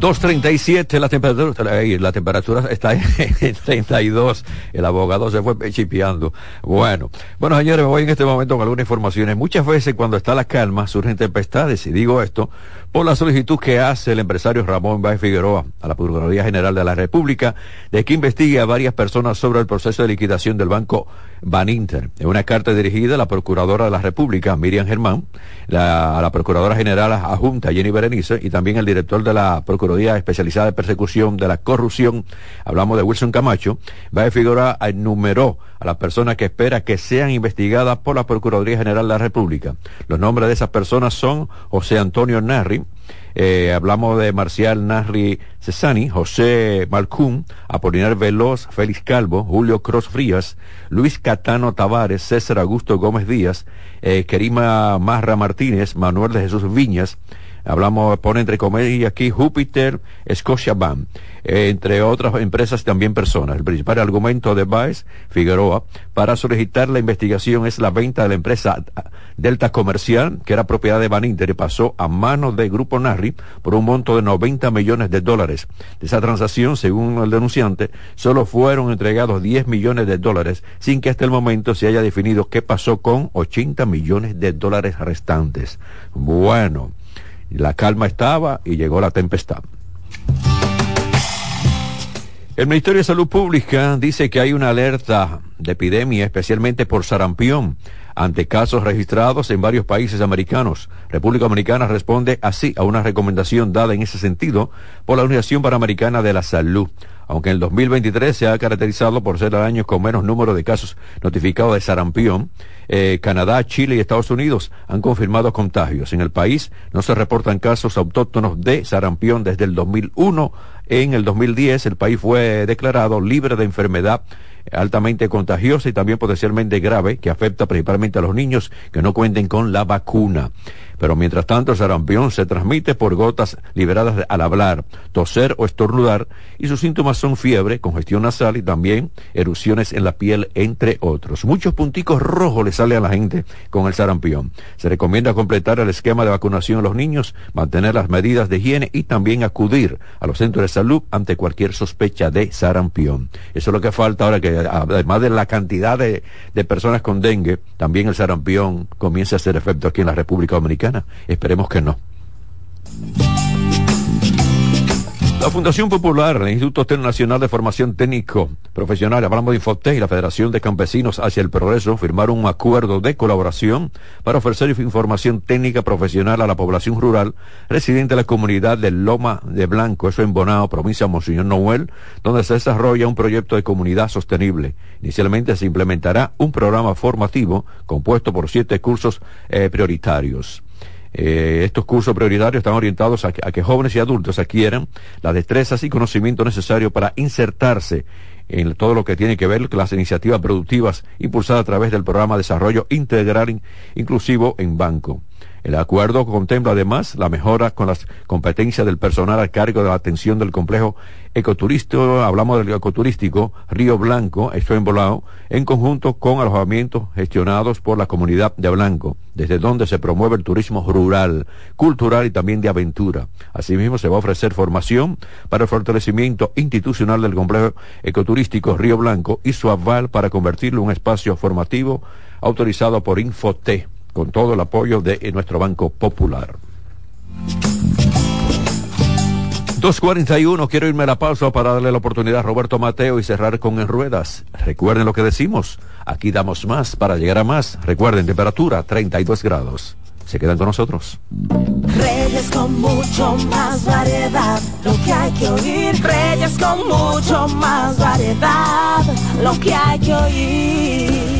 2.37 la temperatura, la temperatura está en 32. El abogado se fue chipeando. Bueno, bueno señores, me voy en este momento con algunas informaciones. Muchas veces cuando está la calma surgen tempestades y digo esto por la solicitud que hace el empresario Ramón Báez Figueroa a la Procuraduría General de la República de que investigue a varias personas sobre el proceso de liquidación del banco Baninter. En una carta dirigida a la Procuradora de la República, Miriam Germán, la, a la Procuradora General adjunta, Jenny Berenice, y también el director de la Procuraduría Especializada de Persecución de la Corrupción, hablamos de Wilson Camacho, Báez Figueroa enumeró a las personas que espera que sean investigadas por la Procuraduría General de la República. Los nombres de esas personas son José Antonio Narri, eh, hablamos de Marcial Narri Cesani, José Malcún, Apolinar Veloz, Félix Calvo, Julio Cross Frías, Luis Catano Tavares, César Augusto Gómez Díaz, eh, Kerima Marra Martínez, Manuel de Jesús Viñas, hablamos, pone entre comillas aquí Júpiter, Scotia Bank, entre otras empresas también personas. El principal argumento de Baez Figueroa para solicitar la investigación es la venta de la empresa Delta Comercial, que era propiedad de Baninter y pasó a manos del Grupo Narri por un monto de 90 millones de dólares. De esa transacción, según el denunciante, solo fueron entregados 10 millones de dólares, sin que hasta el momento se haya definido qué pasó con 80 millones de dólares restantes. Bueno, la calma estaba y llegó la tempestad. El Ministerio de Salud Pública dice que hay una alerta de epidemia, especialmente por sarampión, ante casos registrados en varios países americanos. República Dominicana responde así a una recomendación dada en ese sentido por la Organización Panamericana de la Salud. Aunque el 2023 se ha caracterizado por ser el año con menos número de casos notificados de sarampión, eh, Canadá, Chile y Estados Unidos han confirmado contagios. En el país no se reportan casos autóctonos de sarampión desde el 2001. En el 2010 el país fue declarado libre de enfermedad altamente contagiosa y también potencialmente grave que afecta principalmente a los niños que no cuenten con la vacuna. Pero mientras tanto, el sarampión se transmite por gotas liberadas al hablar, toser o estornudar, y sus síntomas son fiebre, congestión nasal y también erupciones en la piel, entre otros. Muchos punticos rojos le sale a la gente con el sarampión. Se recomienda completar el esquema de vacunación a los niños, mantener las medidas de higiene y también acudir a los centros de salud ante cualquier sospecha de sarampión. Eso es lo que falta ahora que, además de la cantidad de, de personas con dengue, también el sarampión comienza a hacer efecto aquí en la República Dominicana. Esperemos que no. La Fundación Popular, el Instituto Nacional de Formación Técnico Profesional, hablamos de Infotec y la Federación de Campesinos hacia el Progreso firmaron un acuerdo de colaboración para ofrecer información técnica profesional a la población rural residente de la comunidad de Loma de Blanco, eso en Bonao, provincia de Monseñor Noel, donde se desarrolla un proyecto de comunidad sostenible. Inicialmente se implementará un programa formativo compuesto por siete cursos eh, prioritarios. Eh, estos cursos prioritarios están orientados a que, jóvenes y adultos adquieran las destrezas y conocimientos necesarios para insertarse en todo lo que tiene que ver con las iniciativas productivas impulsadas a través del programa de desarrollo integral inclusivo en banco. El acuerdo contempla además la mejora con las competencias del personal a cargo de la atención del complejo ecoturístico, hablamos del ecoturístico Río Blanco, esto en Volado, en conjunto con alojamientos gestionados por la comunidad de Blanco, desde donde se promueve el turismo rural, cultural y también de aventura. Asimismo, se va a ofrecer formación para el fortalecimiento institucional del complejo ecoturístico Río Blanco y su aval para convertirlo en un espacio formativo autorizado por Infote con todo el apoyo de nuestro Banco Popular. 2.41, quiero irme a la pausa para darle la oportunidad a Roberto Mateo y cerrar con En Ruedas. Recuerden lo que decimos, aquí damos más para llegar a más. Recuerden, temperatura 32 grados. Se quedan con nosotros. Reyes con mucho más variedad, lo que hay que oír. Reyes con mucho más variedad, lo que hay que oír.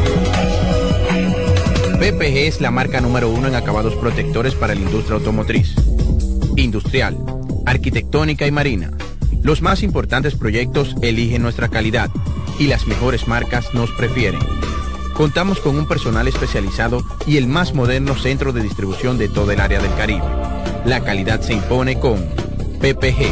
PPG es la marca número uno en acabados protectores para la industria automotriz, industrial, arquitectónica y marina. Los más importantes proyectos eligen nuestra calidad y las mejores marcas nos prefieren. Contamos con un personal especializado y el más moderno centro de distribución de todo el área del Caribe. La calidad se impone con PPG,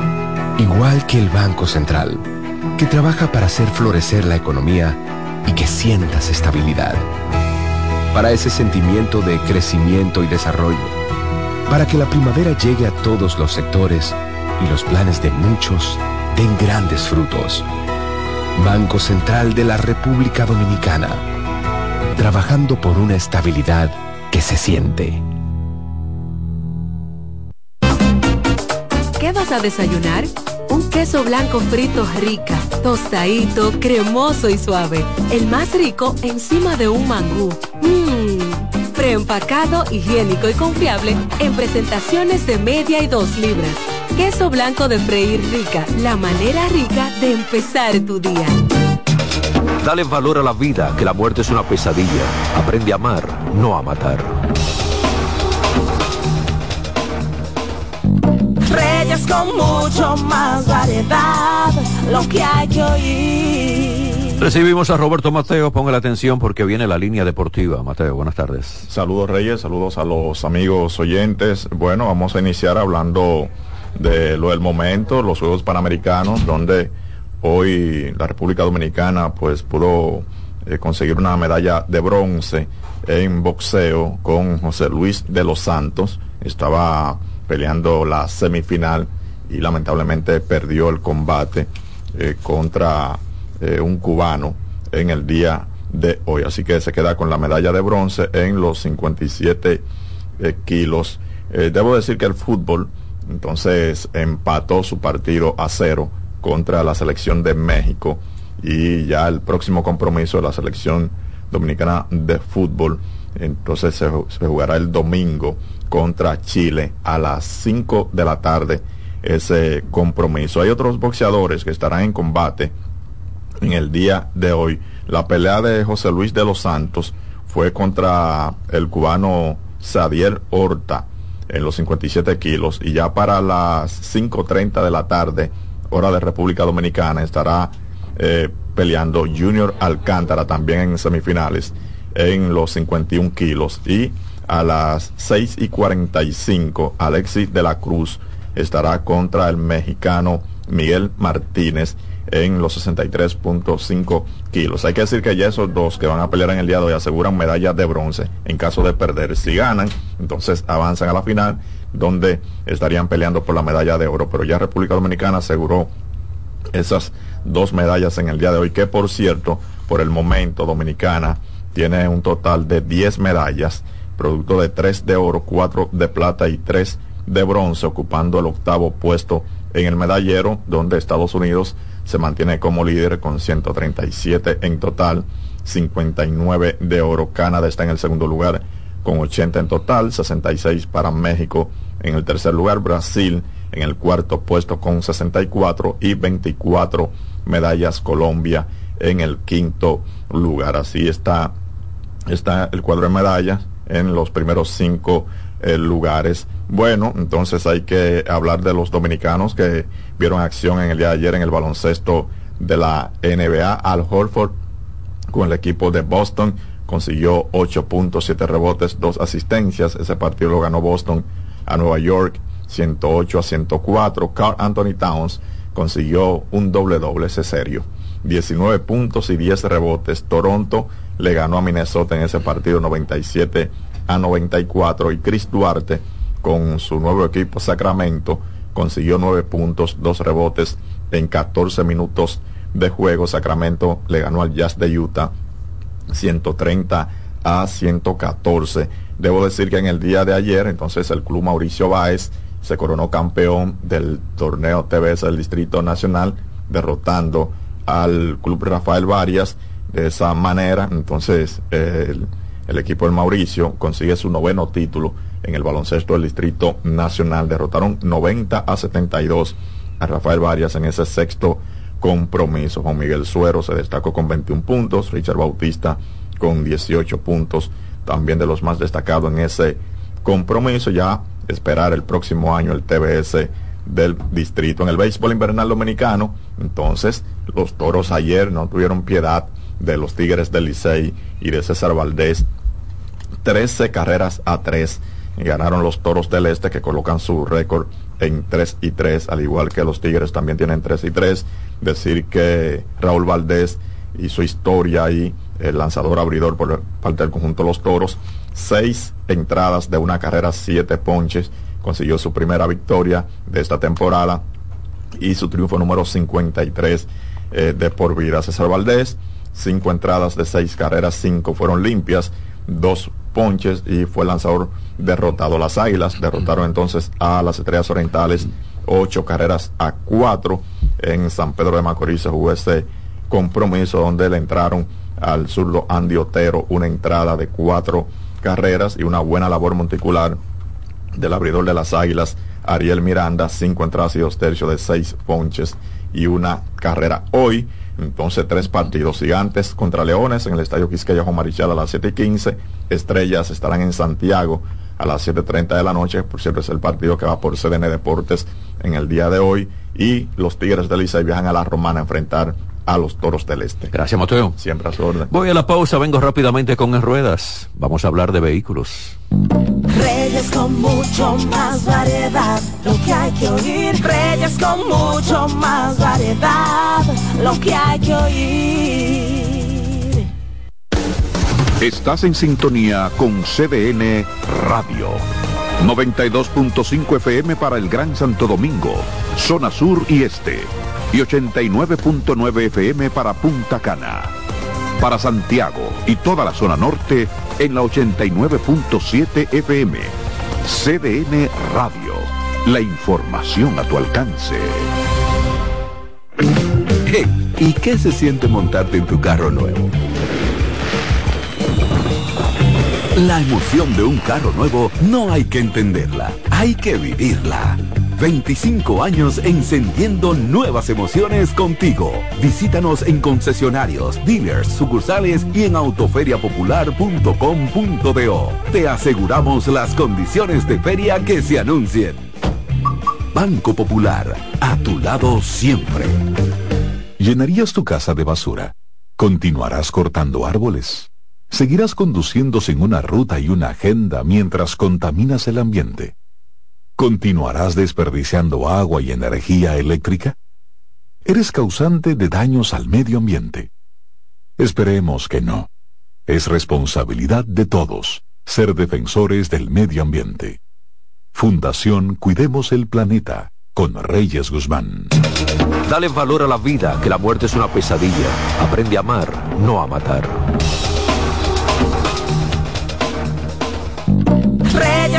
Igual que el Banco Central, que trabaja para hacer florecer la economía y que sientas estabilidad para ese sentimiento de crecimiento y desarrollo, para que la primavera llegue a todos los sectores y los planes de muchos den grandes frutos. Banco Central de la República Dominicana, trabajando por una estabilidad que se siente. ¿Qué vas a desayunar? Un queso blanco frito rica, tostadito, cremoso y suave. El más rico encima de un mangú. Mmm, preempacado, higiénico y confiable en presentaciones de media y dos libras. Queso blanco de freír rica, la manera rica de empezar tu día. Dale valor a la vida, que la muerte es una pesadilla. Aprende a amar, no a matar. Con mucho más variedad, lo que hay que oír. Recibimos a Roberto Mateo, ponga la atención porque viene la línea deportiva. Mateo, buenas tardes. Saludos Reyes, saludos a los amigos oyentes. Bueno, vamos a iniciar hablando de lo del momento, los Juegos Panamericanos, donde hoy la República Dominicana pues pudo eh, conseguir una medalla de bronce en boxeo con José Luis de los Santos. Estaba peleando la semifinal y lamentablemente perdió el combate eh, contra eh, un cubano en el día de hoy. Así que se queda con la medalla de bronce en los 57 kilos. debo decir que el fútbol entonces empató su partido a cero contra la selección de México y ya el próximo compromiso de la selección dominicana de fútbol entonces se, jugará el domingo contra Chile a las 5 de la tarde ese compromiso. Hay otros boxeadores que estarán en combate en el día de hoy. La pelea de José Luis de los Santos fue contra el cubano Xavier Horta en los 57 kilos y ya para las 5.30 de la tarde, hora de República Dominicana, estará eh, peleando Junior Alcántara también en semifinales en los 51 kilos y a las 6 y 45 Alexis de la Cruz estará contra el mexicano Miguel Martínez en los 63.5 kilos. Hay que decir que ya esos dos que van a pelear en el día de hoy aseguran medallas de bronce en caso de perder. Si ganan, entonces avanzan a la final donde estarían peleando por la medalla de oro. Pero ya República Dominicana aseguró esas dos medallas en el día de hoy, que por cierto, por el momento Dominicana tiene un total de 10 medallas, producto de 3 de oro, 4 de plata y 3 de bronce, ocupando el octavo puesto en el medallero, donde Estados Unidos se mantiene como líder con 137 en total, 59 de oro. Canadá está en el segundo lugar con 80 en total, 66 para México en el tercer lugar, Brasil en el cuarto puesto con 64 y 24 medallas Colombia en el quinto lugar. Así está, está el cuadro de medallas en los primeros cinco eh, lugares. Bueno, entonces hay que hablar de los dominicanos que vieron acción en el día de ayer en el baloncesto de la NBA. Al Horford con el equipo de Boston consiguió 8 puntos, 7 rebotes, 2 asistencias. Ese partido lo ganó Boston a Nueva York 108 a 104. Carl Anthony Towns consiguió un doble doble, ese serio. 19 puntos y 10 rebotes. Toronto le ganó a Minnesota en ese partido 97 a 94 y Chris Duarte con su nuevo equipo Sacramento consiguió 9 puntos, 2 rebotes en 14 minutos de juego. Sacramento le ganó al Jazz de Utah 130 a 114. Debo decir que en el día de ayer, entonces el club Mauricio Báez se coronó campeón del torneo TBS del Distrito Nacional, derrotando al Club Rafael Varias de esa manera. Entonces, el, el, equipo del Mauricio consigue su noveno título en el baloncesto del Distrito Nacional. Derrotaron 90 a 72 a Rafael Varias en ese sexto compromiso. Juan Miguel Suero se destacó con 21 puntos, Richard Bautista con 18 puntos, también de los más destacados en ese compromiso. Ya esperar el próximo año el TBS del distrito. En el béisbol invernal dominicano, entonces los toros ayer no tuvieron piedad de los Tigres del Licey y de César Valdés. 13 carreras a 3 ganaron los toros del Este que colocan su récord en 3 y 3, al igual que los Tigres también tienen 3 y 3. Decir que Raúl Valdés hizo historia y el lanzador abridor por parte del conjunto los toros seis entradas de una carrera, siete ponches. Consiguió su primera victoria de esta temporada y su triunfo número 53 eh, de por vida. César Valdés, cinco entradas de seis carreras, cinco fueron limpias, dos ponches y fue lanzador derrotado. Las Águilas derrotaron entonces a las Estrellas Orientales ocho carreras a cuatro en San Pedro de Macorís. Se jugó este compromiso donde le entraron al zurdo Andy Otero una entrada de cuatro carreras y una buena labor monticular del abridor de las Águilas, Ariel Miranda, cinco entradas y dos tercios de seis ponches y una carrera. Hoy, entonces, tres partidos gigantes contra Leones en el Estadio Quisqueya Juan Marichal a las 7 y 15. Estrellas estarán en Santiago a las 7.30 de la noche. Por cierto, es el partido que va por CDN Deportes en el día de hoy. Y los Tigres de Licey viajan a la Romana a enfrentar a los toros del este. Gracias, Mateo. Siempre a su orden. Voy a la pausa, vengo rápidamente con En Ruedas. Vamos a hablar de vehículos. Reyes con mucho más variedad, lo que hay que oír. Reyes con mucho más variedad, lo que hay que oír. Estás en sintonía con CDN Radio. 92.5 FM para el Gran Santo Domingo, zona sur y este. Y 89.9 FM para Punta Cana. Para Santiago y toda la zona norte en la 89.7 FM. CDN Radio. La información a tu alcance. Hey, ¿y qué se siente montarte en tu carro nuevo? La emoción de un carro nuevo no hay que entenderla, hay que vivirla. 25 años encendiendo nuevas emociones contigo. Visítanos en concesionarios, dealers, sucursales y en autoferiapopular.com.do. Te aseguramos las condiciones de feria que se anuncien. Banco Popular, a tu lado siempre. ¿Llenarías tu casa de basura? ¿Continuarás cortando árboles? ¿Seguirás conduciendo sin una ruta y una agenda mientras contaminas el ambiente? ¿Continuarás desperdiciando agua y energía eléctrica? Eres causante de daños al medio ambiente. Esperemos que no. Es responsabilidad de todos ser defensores del medio ambiente. Fundación Cuidemos el Planeta con Reyes Guzmán. Dale valor a la vida, que la muerte es una pesadilla. Aprende a amar, no a matar.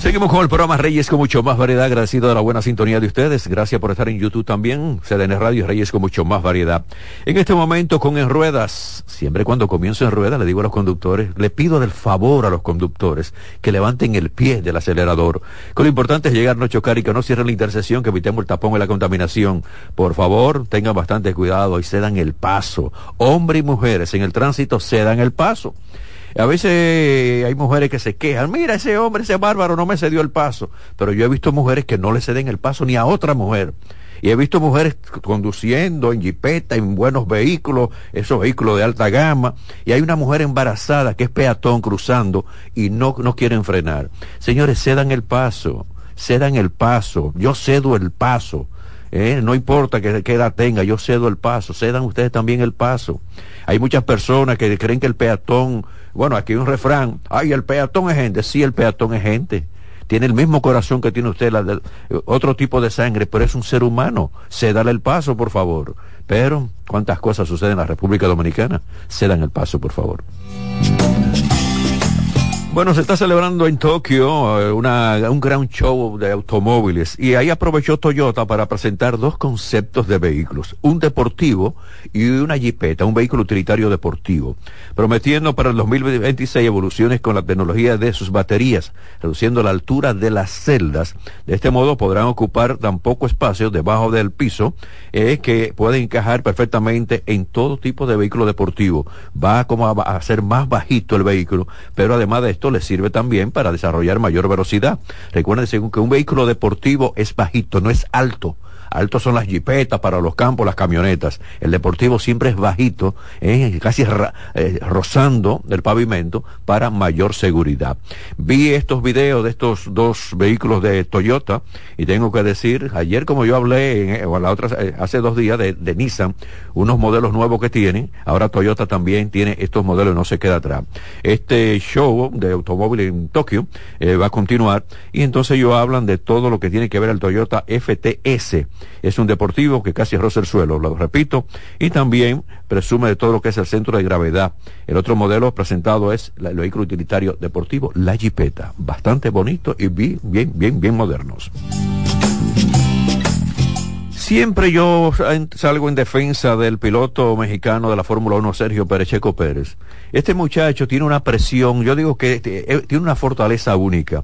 Seguimos con el programa Reyes con mucho más variedad, agradecido de la buena sintonía de ustedes. Gracias por estar en YouTube también. CDN Radio Reyes con mucho más variedad. En este momento con En Ruedas, siempre cuando comienzo En Ruedas le digo a los conductores, le pido del favor a los conductores que levanten el pie del acelerador. Que lo importante es llegar, no chocar y que no cierren la intersección, que evitemos el tapón y la contaminación. Por favor, tengan bastante cuidado y cedan el paso. Hombres y mujeres en el tránsito cedan el paso. A veces hay mujeres que se quejan, mira ese hombre, ese bárbaro no me cedió el paso, pero yo he visto mujeres que no le ceden el paso ni a otra mujer. Y he visto mujeres conduciendo en jipeta, en buenos vehículos, esos vehículos de alta gama, y hay una mujer embarazada que es peatón cruzando y no, no quieren frenar. Señores, cedan el paso, cedan el paso, yo cedo el paso. ¿eh? no importa que, que edad tenga, yo cedo el paso, cedan ustedes también el paso. Hay muchas personas que creen que el peatón bueno, aquí hay un refrán, ay, el peatón es gente, sí, el peatón es gente. Tiene el mismo corazón que tiene usted, de, otro tipo de sangre, pero es un ser humano. Cédale el paso, por favor. Pero, ¿cuántas cosas suceden en la República Dominicana? Cedan el paso, por favor. Bueno, se está celebrando en Tokio eh, una, un gran show de automóviles y ahí aprovechó Toyota para presentar dos conceptos de vehículos, un deportivo y una jipeta, un vehículo utilitario deportivo, prometiendo para el 2026 evoluciones con la tecnología de sus baterías, reduciendo la altura de las celdas. De este modo podrán ocupar tan poco espacio debajo del piso eh, que pueden encajar perfectamente en todo tipo de vehículo deportivo. Va como a, a ser más bajito el vehículo, pero además de esto le sirve también para desarrollar mayor velocidad. Recuerden que un vehículo deportivo es bajito, no es alto. Altos son las jipetas para los campos, las camionetas. El deportivo siempre es bajito, eh, casi eh, rozando el pavimento para mayor seguridad. Vi estos videos de estos dos vehículos de Toyota y tengo que decir, ayer como yo hablé, o la otra, eh, hace dos días de, de, Nissan, unos modelos nuevos que tienen, ahora Toyota también tiene estos modelos y no se queda atrás. Este show de automóvil en Tokio va a continuar y entonces ellos hablan de todo lo que tiene que ver el Toyota FTS es un deportivo que casi roza el suelo, lo repito, y también presume de todo lo que es el centro de gravedad. El otro modelo presentado es el vehículo utilitario deportivo, la Jeepeta, bastante bonito y bien, bien, bien, modernos. Siempre yo salgo en defensa del piloto mexicano de la Fórmula 1, Sergio Perecheco Pérez. Este muchacho tiene una presión, yo digo que eh, tiene una fortaleza única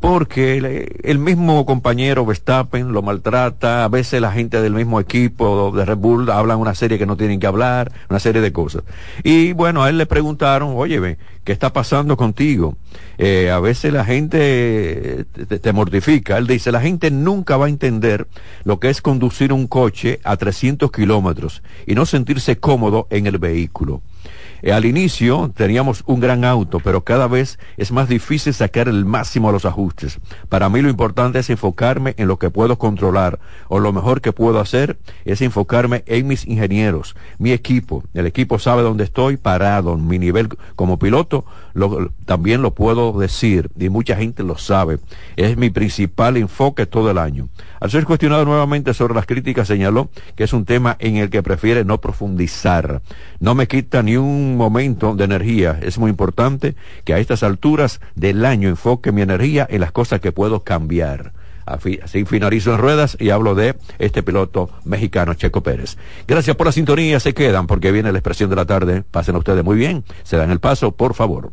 porque el, el, mismo compañero Verstappen lo maltrata, a veces la gente del mismo equipo de Red Bull hablan una serie que no tienen que hablar, una serie de cosas. Y bueno, a él le preguntaron, oye, ¿qué está pasando contigo? Eh, a veces la gente te, te, mortifica. Él dice, la gente nunca va a entender lo que es conducir un coche a 300 kilómetros y no sentirse cómodo en el vehículo. Eh, al inicio teníamos un gran auto, pero cada vez es más difícil sacar el máximo a los ajustes. Para mí lo importante es enfocarme en lo que puedo controlar, o lo mejor que puedo hacer es enfocarme en mis ingenieros, mi equipo. El equipo sabe dónde estoy parado, mi nivel como piloto, lo, también lo puedo decir, y mucha gente lo sabe. Es mi principal enfoque todo el año. Al ser cuestionado nuevamente sobre las críticas, señaló que es un tema en el que prefiere no profundizar. No me quita ni un momento de energía. Es muy importante que a estas alturas del año enfoque mi energía en las cosas que puedo cambiar. Así finalizo en ruedas y hablo de este piloto mexicano, Checo Pérez. Gracias por la sintonía, se quedan porque viene la expresión de la tarde. Pasen ustedes muy bien, se dan el paso, por favor.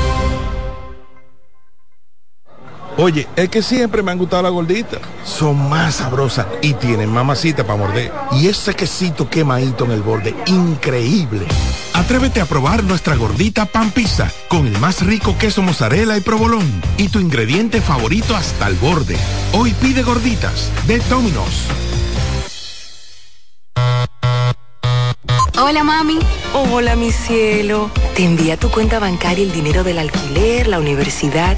Oye, es que siempre me han gustado las gorditas. Son más sabrosas y tienen mamacita para morder. Y ese quesito quemadito en el borde, increíble. Atrévete a probar nuestra gordita pan pizza con el más rico queso mozzarella y provolón y tu ingrediente favorito hasta el borde. Hoy pide gorditas de Domino's. Hola mami. Hola mi cielo. Te envía tu cuenta bancaria el dinero del alquiler, la universidad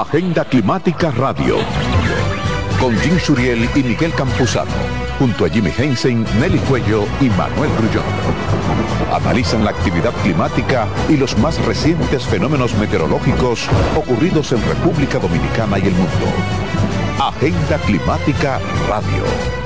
Agenda Climática Radio. Con Jim Suriel y Miguel Campuzano. Junto a Jimmy Hensen, Nelly Cuello y Manuel Grullón. Analizan la actividad climática y los más recientes fenómenos meteorológicos ocurridos en República Dominicana y el mundo. Agenda Climática Radio.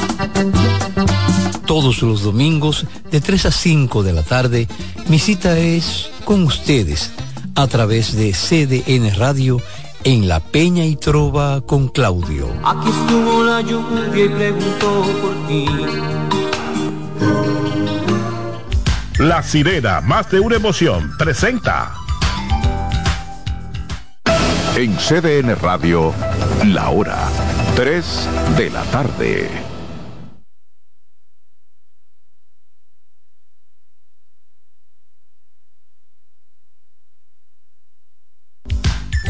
Todos los domingos de 3 a 5 de la tarde, mi cita es con ustedes a través de CDN Radio en La Peña y Trova con Claudio. Aquí estuvo la lluvia y preguntó por ti. La sirena, más de una emoción, presenta. En CDN Radio, la hora 3 de la tarde.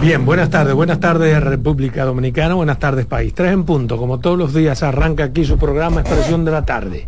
Bien, buenas tardes, buenas tardes República Dominicana, buenas tardes país. Tres en punto, como todos los días arranca aquí su programa Expresión de la Tarde.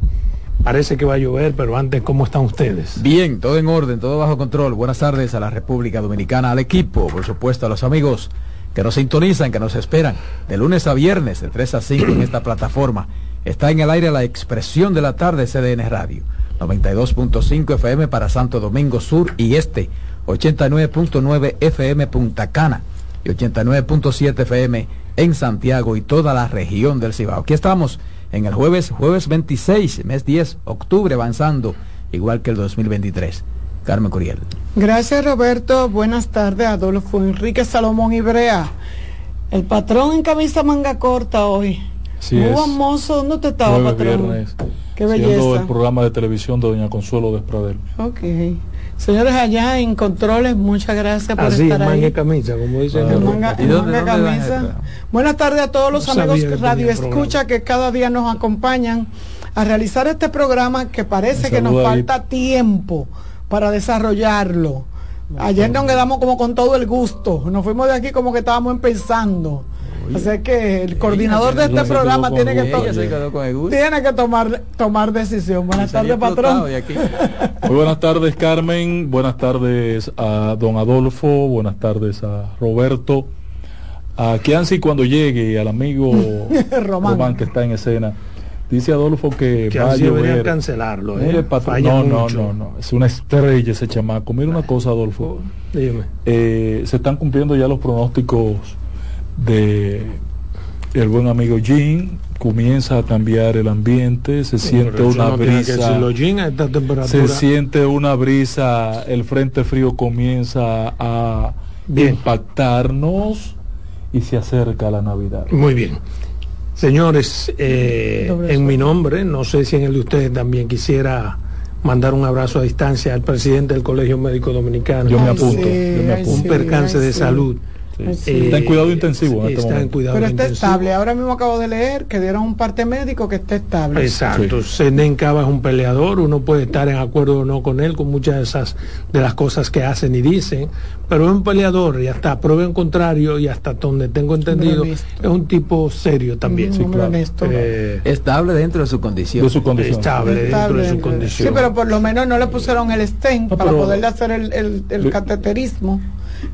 Parece que va a llover, pero antes, ¿cómo están ustedes? Bien, todo en orden, todo bajo control. Buenas tardes a la República Dominicana, al equipo, por supuesto a los amigos que nos sintonizan, que nos esperan, de lunes a viernes, de 3 a 5 en esta plataforma. Está en el aire la Expresión de la Tarde CDN Radio, 92.5 FM para Santo Domingo Sur y Este 89.9 FM Punta Cana y 89.7 FM en Santiago y toda la región del Cibao. Aquí estamos en el jueves, jueves 26, mes 10, octubre, avanzando, igual que el 2023. Carmen Curiel. Gracias Roberto, buenas tardes Adolfo Enrique Salomón Ibrea. El patrón en camisa manga corta hoy. Sí Muy es. famoso, ¿dónde te estaba, Jueves, patrón? viernes, Qué siendo belleza. el programa de televisión de Doña Consuelo Despradel. Ok. Señores allá en controles, muchas gracias por Así, estar manga ahí. y camisa, como dicen. En manga, en manga camisa. Buenas tardes a todos los amigos que Radio Escucha que cada día nos acompañan a realizar este programa que parece que nos ahí. falta tiempo para desarrollarlo. Ayer nos quedamos como con todo el gusto, nos fuimos de aquí como que estábamos empezando. Así que el coordinador de este programa tiene que, tiene que tomar, tomar decisión. Buenas tardes, patrón. Muy buenas tardes, Carmen. Buenas tardes a don Adolfo. Buenas tardes a Roberto. A Kianci cuando llegue y al amigo Román. Román que está en escena. Dice Adolfo que, Que va a llover. cancelarlo, ¿eh? Mire, patrón, Falla no, no, mucho. no, no. Es una estrella ese chamaco. Mira una cosa, Adolfo. Dime. Eh, se están cumpliendo ya los pronósticos de el buen amigo Jean comienza a cambiar el ambiente se siente Pero una no brisa decirlo, Jean, a esta se siente una brisa el frente frío comienza a impactarnos y se acerca la navidad Muy bien. Señores, eh, en mi nombre, no sé si en el de ustedes también quisiera mandar un abrazo a distancia al presidente del Colegio Médico Dominicano. Yo me apunto, sí, yo me apunto. Un percance de sí. salud. Sí. está en cuidado intensivo en este está en momento. cuidado Pero está intensivo. estable. Ahora mismo acabo de leer que dieron un parte médico que está estable. Exacto. Senden Cava es un peleador, uno puede estar en acuerdo o no con él con muchas de esas de las cosas que hacen y dicen, pero es un peleador y hasta prueba en contrario y hasta donde tengo entendido es un tipo serio también. Sí, claro. honesto. Eh, Estable dentro de su condición. De su condición. Estable dentro de su condición. Sí, pero por lo menos no le pusieron el stent para poderle hacer el, el, el Le- cateterismo.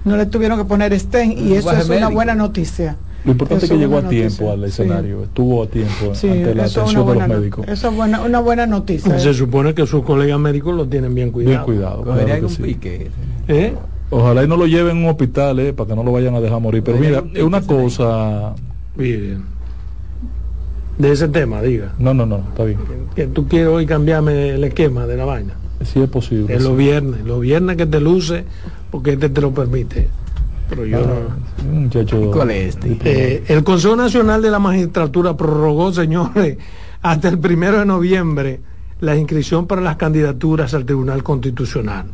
No le tuvieron que poner stent y eso es una buena noticia. lo importante Eso es que llegó a tiempo noticia. al Sí. escenario estuvo a tiempo Sí, ante la atención de los médicos eso es buena, una buena noticia. se supone que sus colegas médicos lo tienen bien cuidado. bien cuidado Cogería claro que un sí. pique. ¿Eh? Ojalá y no lo lleven a un hospital, eh, para que no lo vayan a dejar morir. Pero mira, es una cosa... Bien. De ese tema, diga. No, no, no, está bien. Que tú quieres hoy cambiarme el esquema de la vaina. Si es posible. Es sí. los viernes, los viernes que te luce, porque este te lo permite. Pero yo no. Ah, muchacho... ¿Cuál es este? Eh, el Consejo Nacional de la Magistratura prorrogó, señores, hasta el primero de noviembre la inscripción para las candidaturas al Tribunal Constitucional.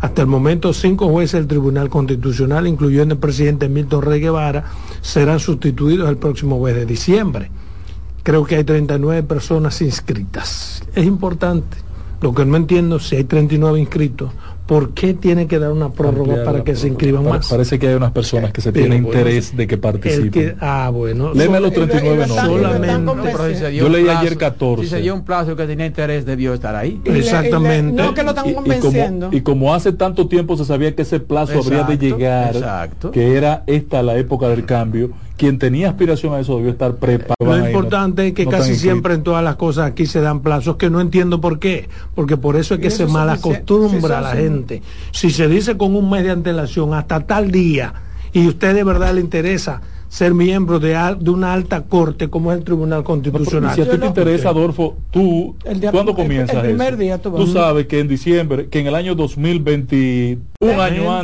Hasta el momento, cinco jueces del Tribunal Constitucional, incluyendo el presidente Milton Rey Guevara, serán sustituidos el próximo mes de diciembre. Creo que hay 39 personas inscritas. Es importante. Lo que no entiendo, si hay 39 inscritos, ¿por qué tiene que dar una prórroga Ampliar para que se inscriban más? Parece que hay unas personas que se Pero tienen bueno, interés de que participen. que- ah, bueno. Léeme los Y lo- y lo 39 están- y lo nombres. están Solamente. convenciendo. Si Yo leí plazo- ayer 14. Si se dio un plazo que tenía interés, debió estar ahí. Y le- y le- Exactamente. no, que lo están Y- y, convenciendo. como, y como hace tanto tiempo se sabía que ese plazo habría de llegar, exacto. que era esta la época del cambio, quien tenía aspiración a eso debió estar preparado. Lo importante es que no casi siempre en todas las cosas aquí se dan plazos que no entiendo por qué, porque por eso es que se eso mal son- acostumbra sí, a la gente. Si se dice con un mes de antelación hasta tal día y usted de verdad le interesa ser miembro de, al- de una alta corte como es el Tribunal Constitucional. Si a ti te no- interesa, Adolfo, tú, El día- ¿cuándo el- comienzas el primer eso? día tú sabes que en diciembre, que en el año 2020, un año gente-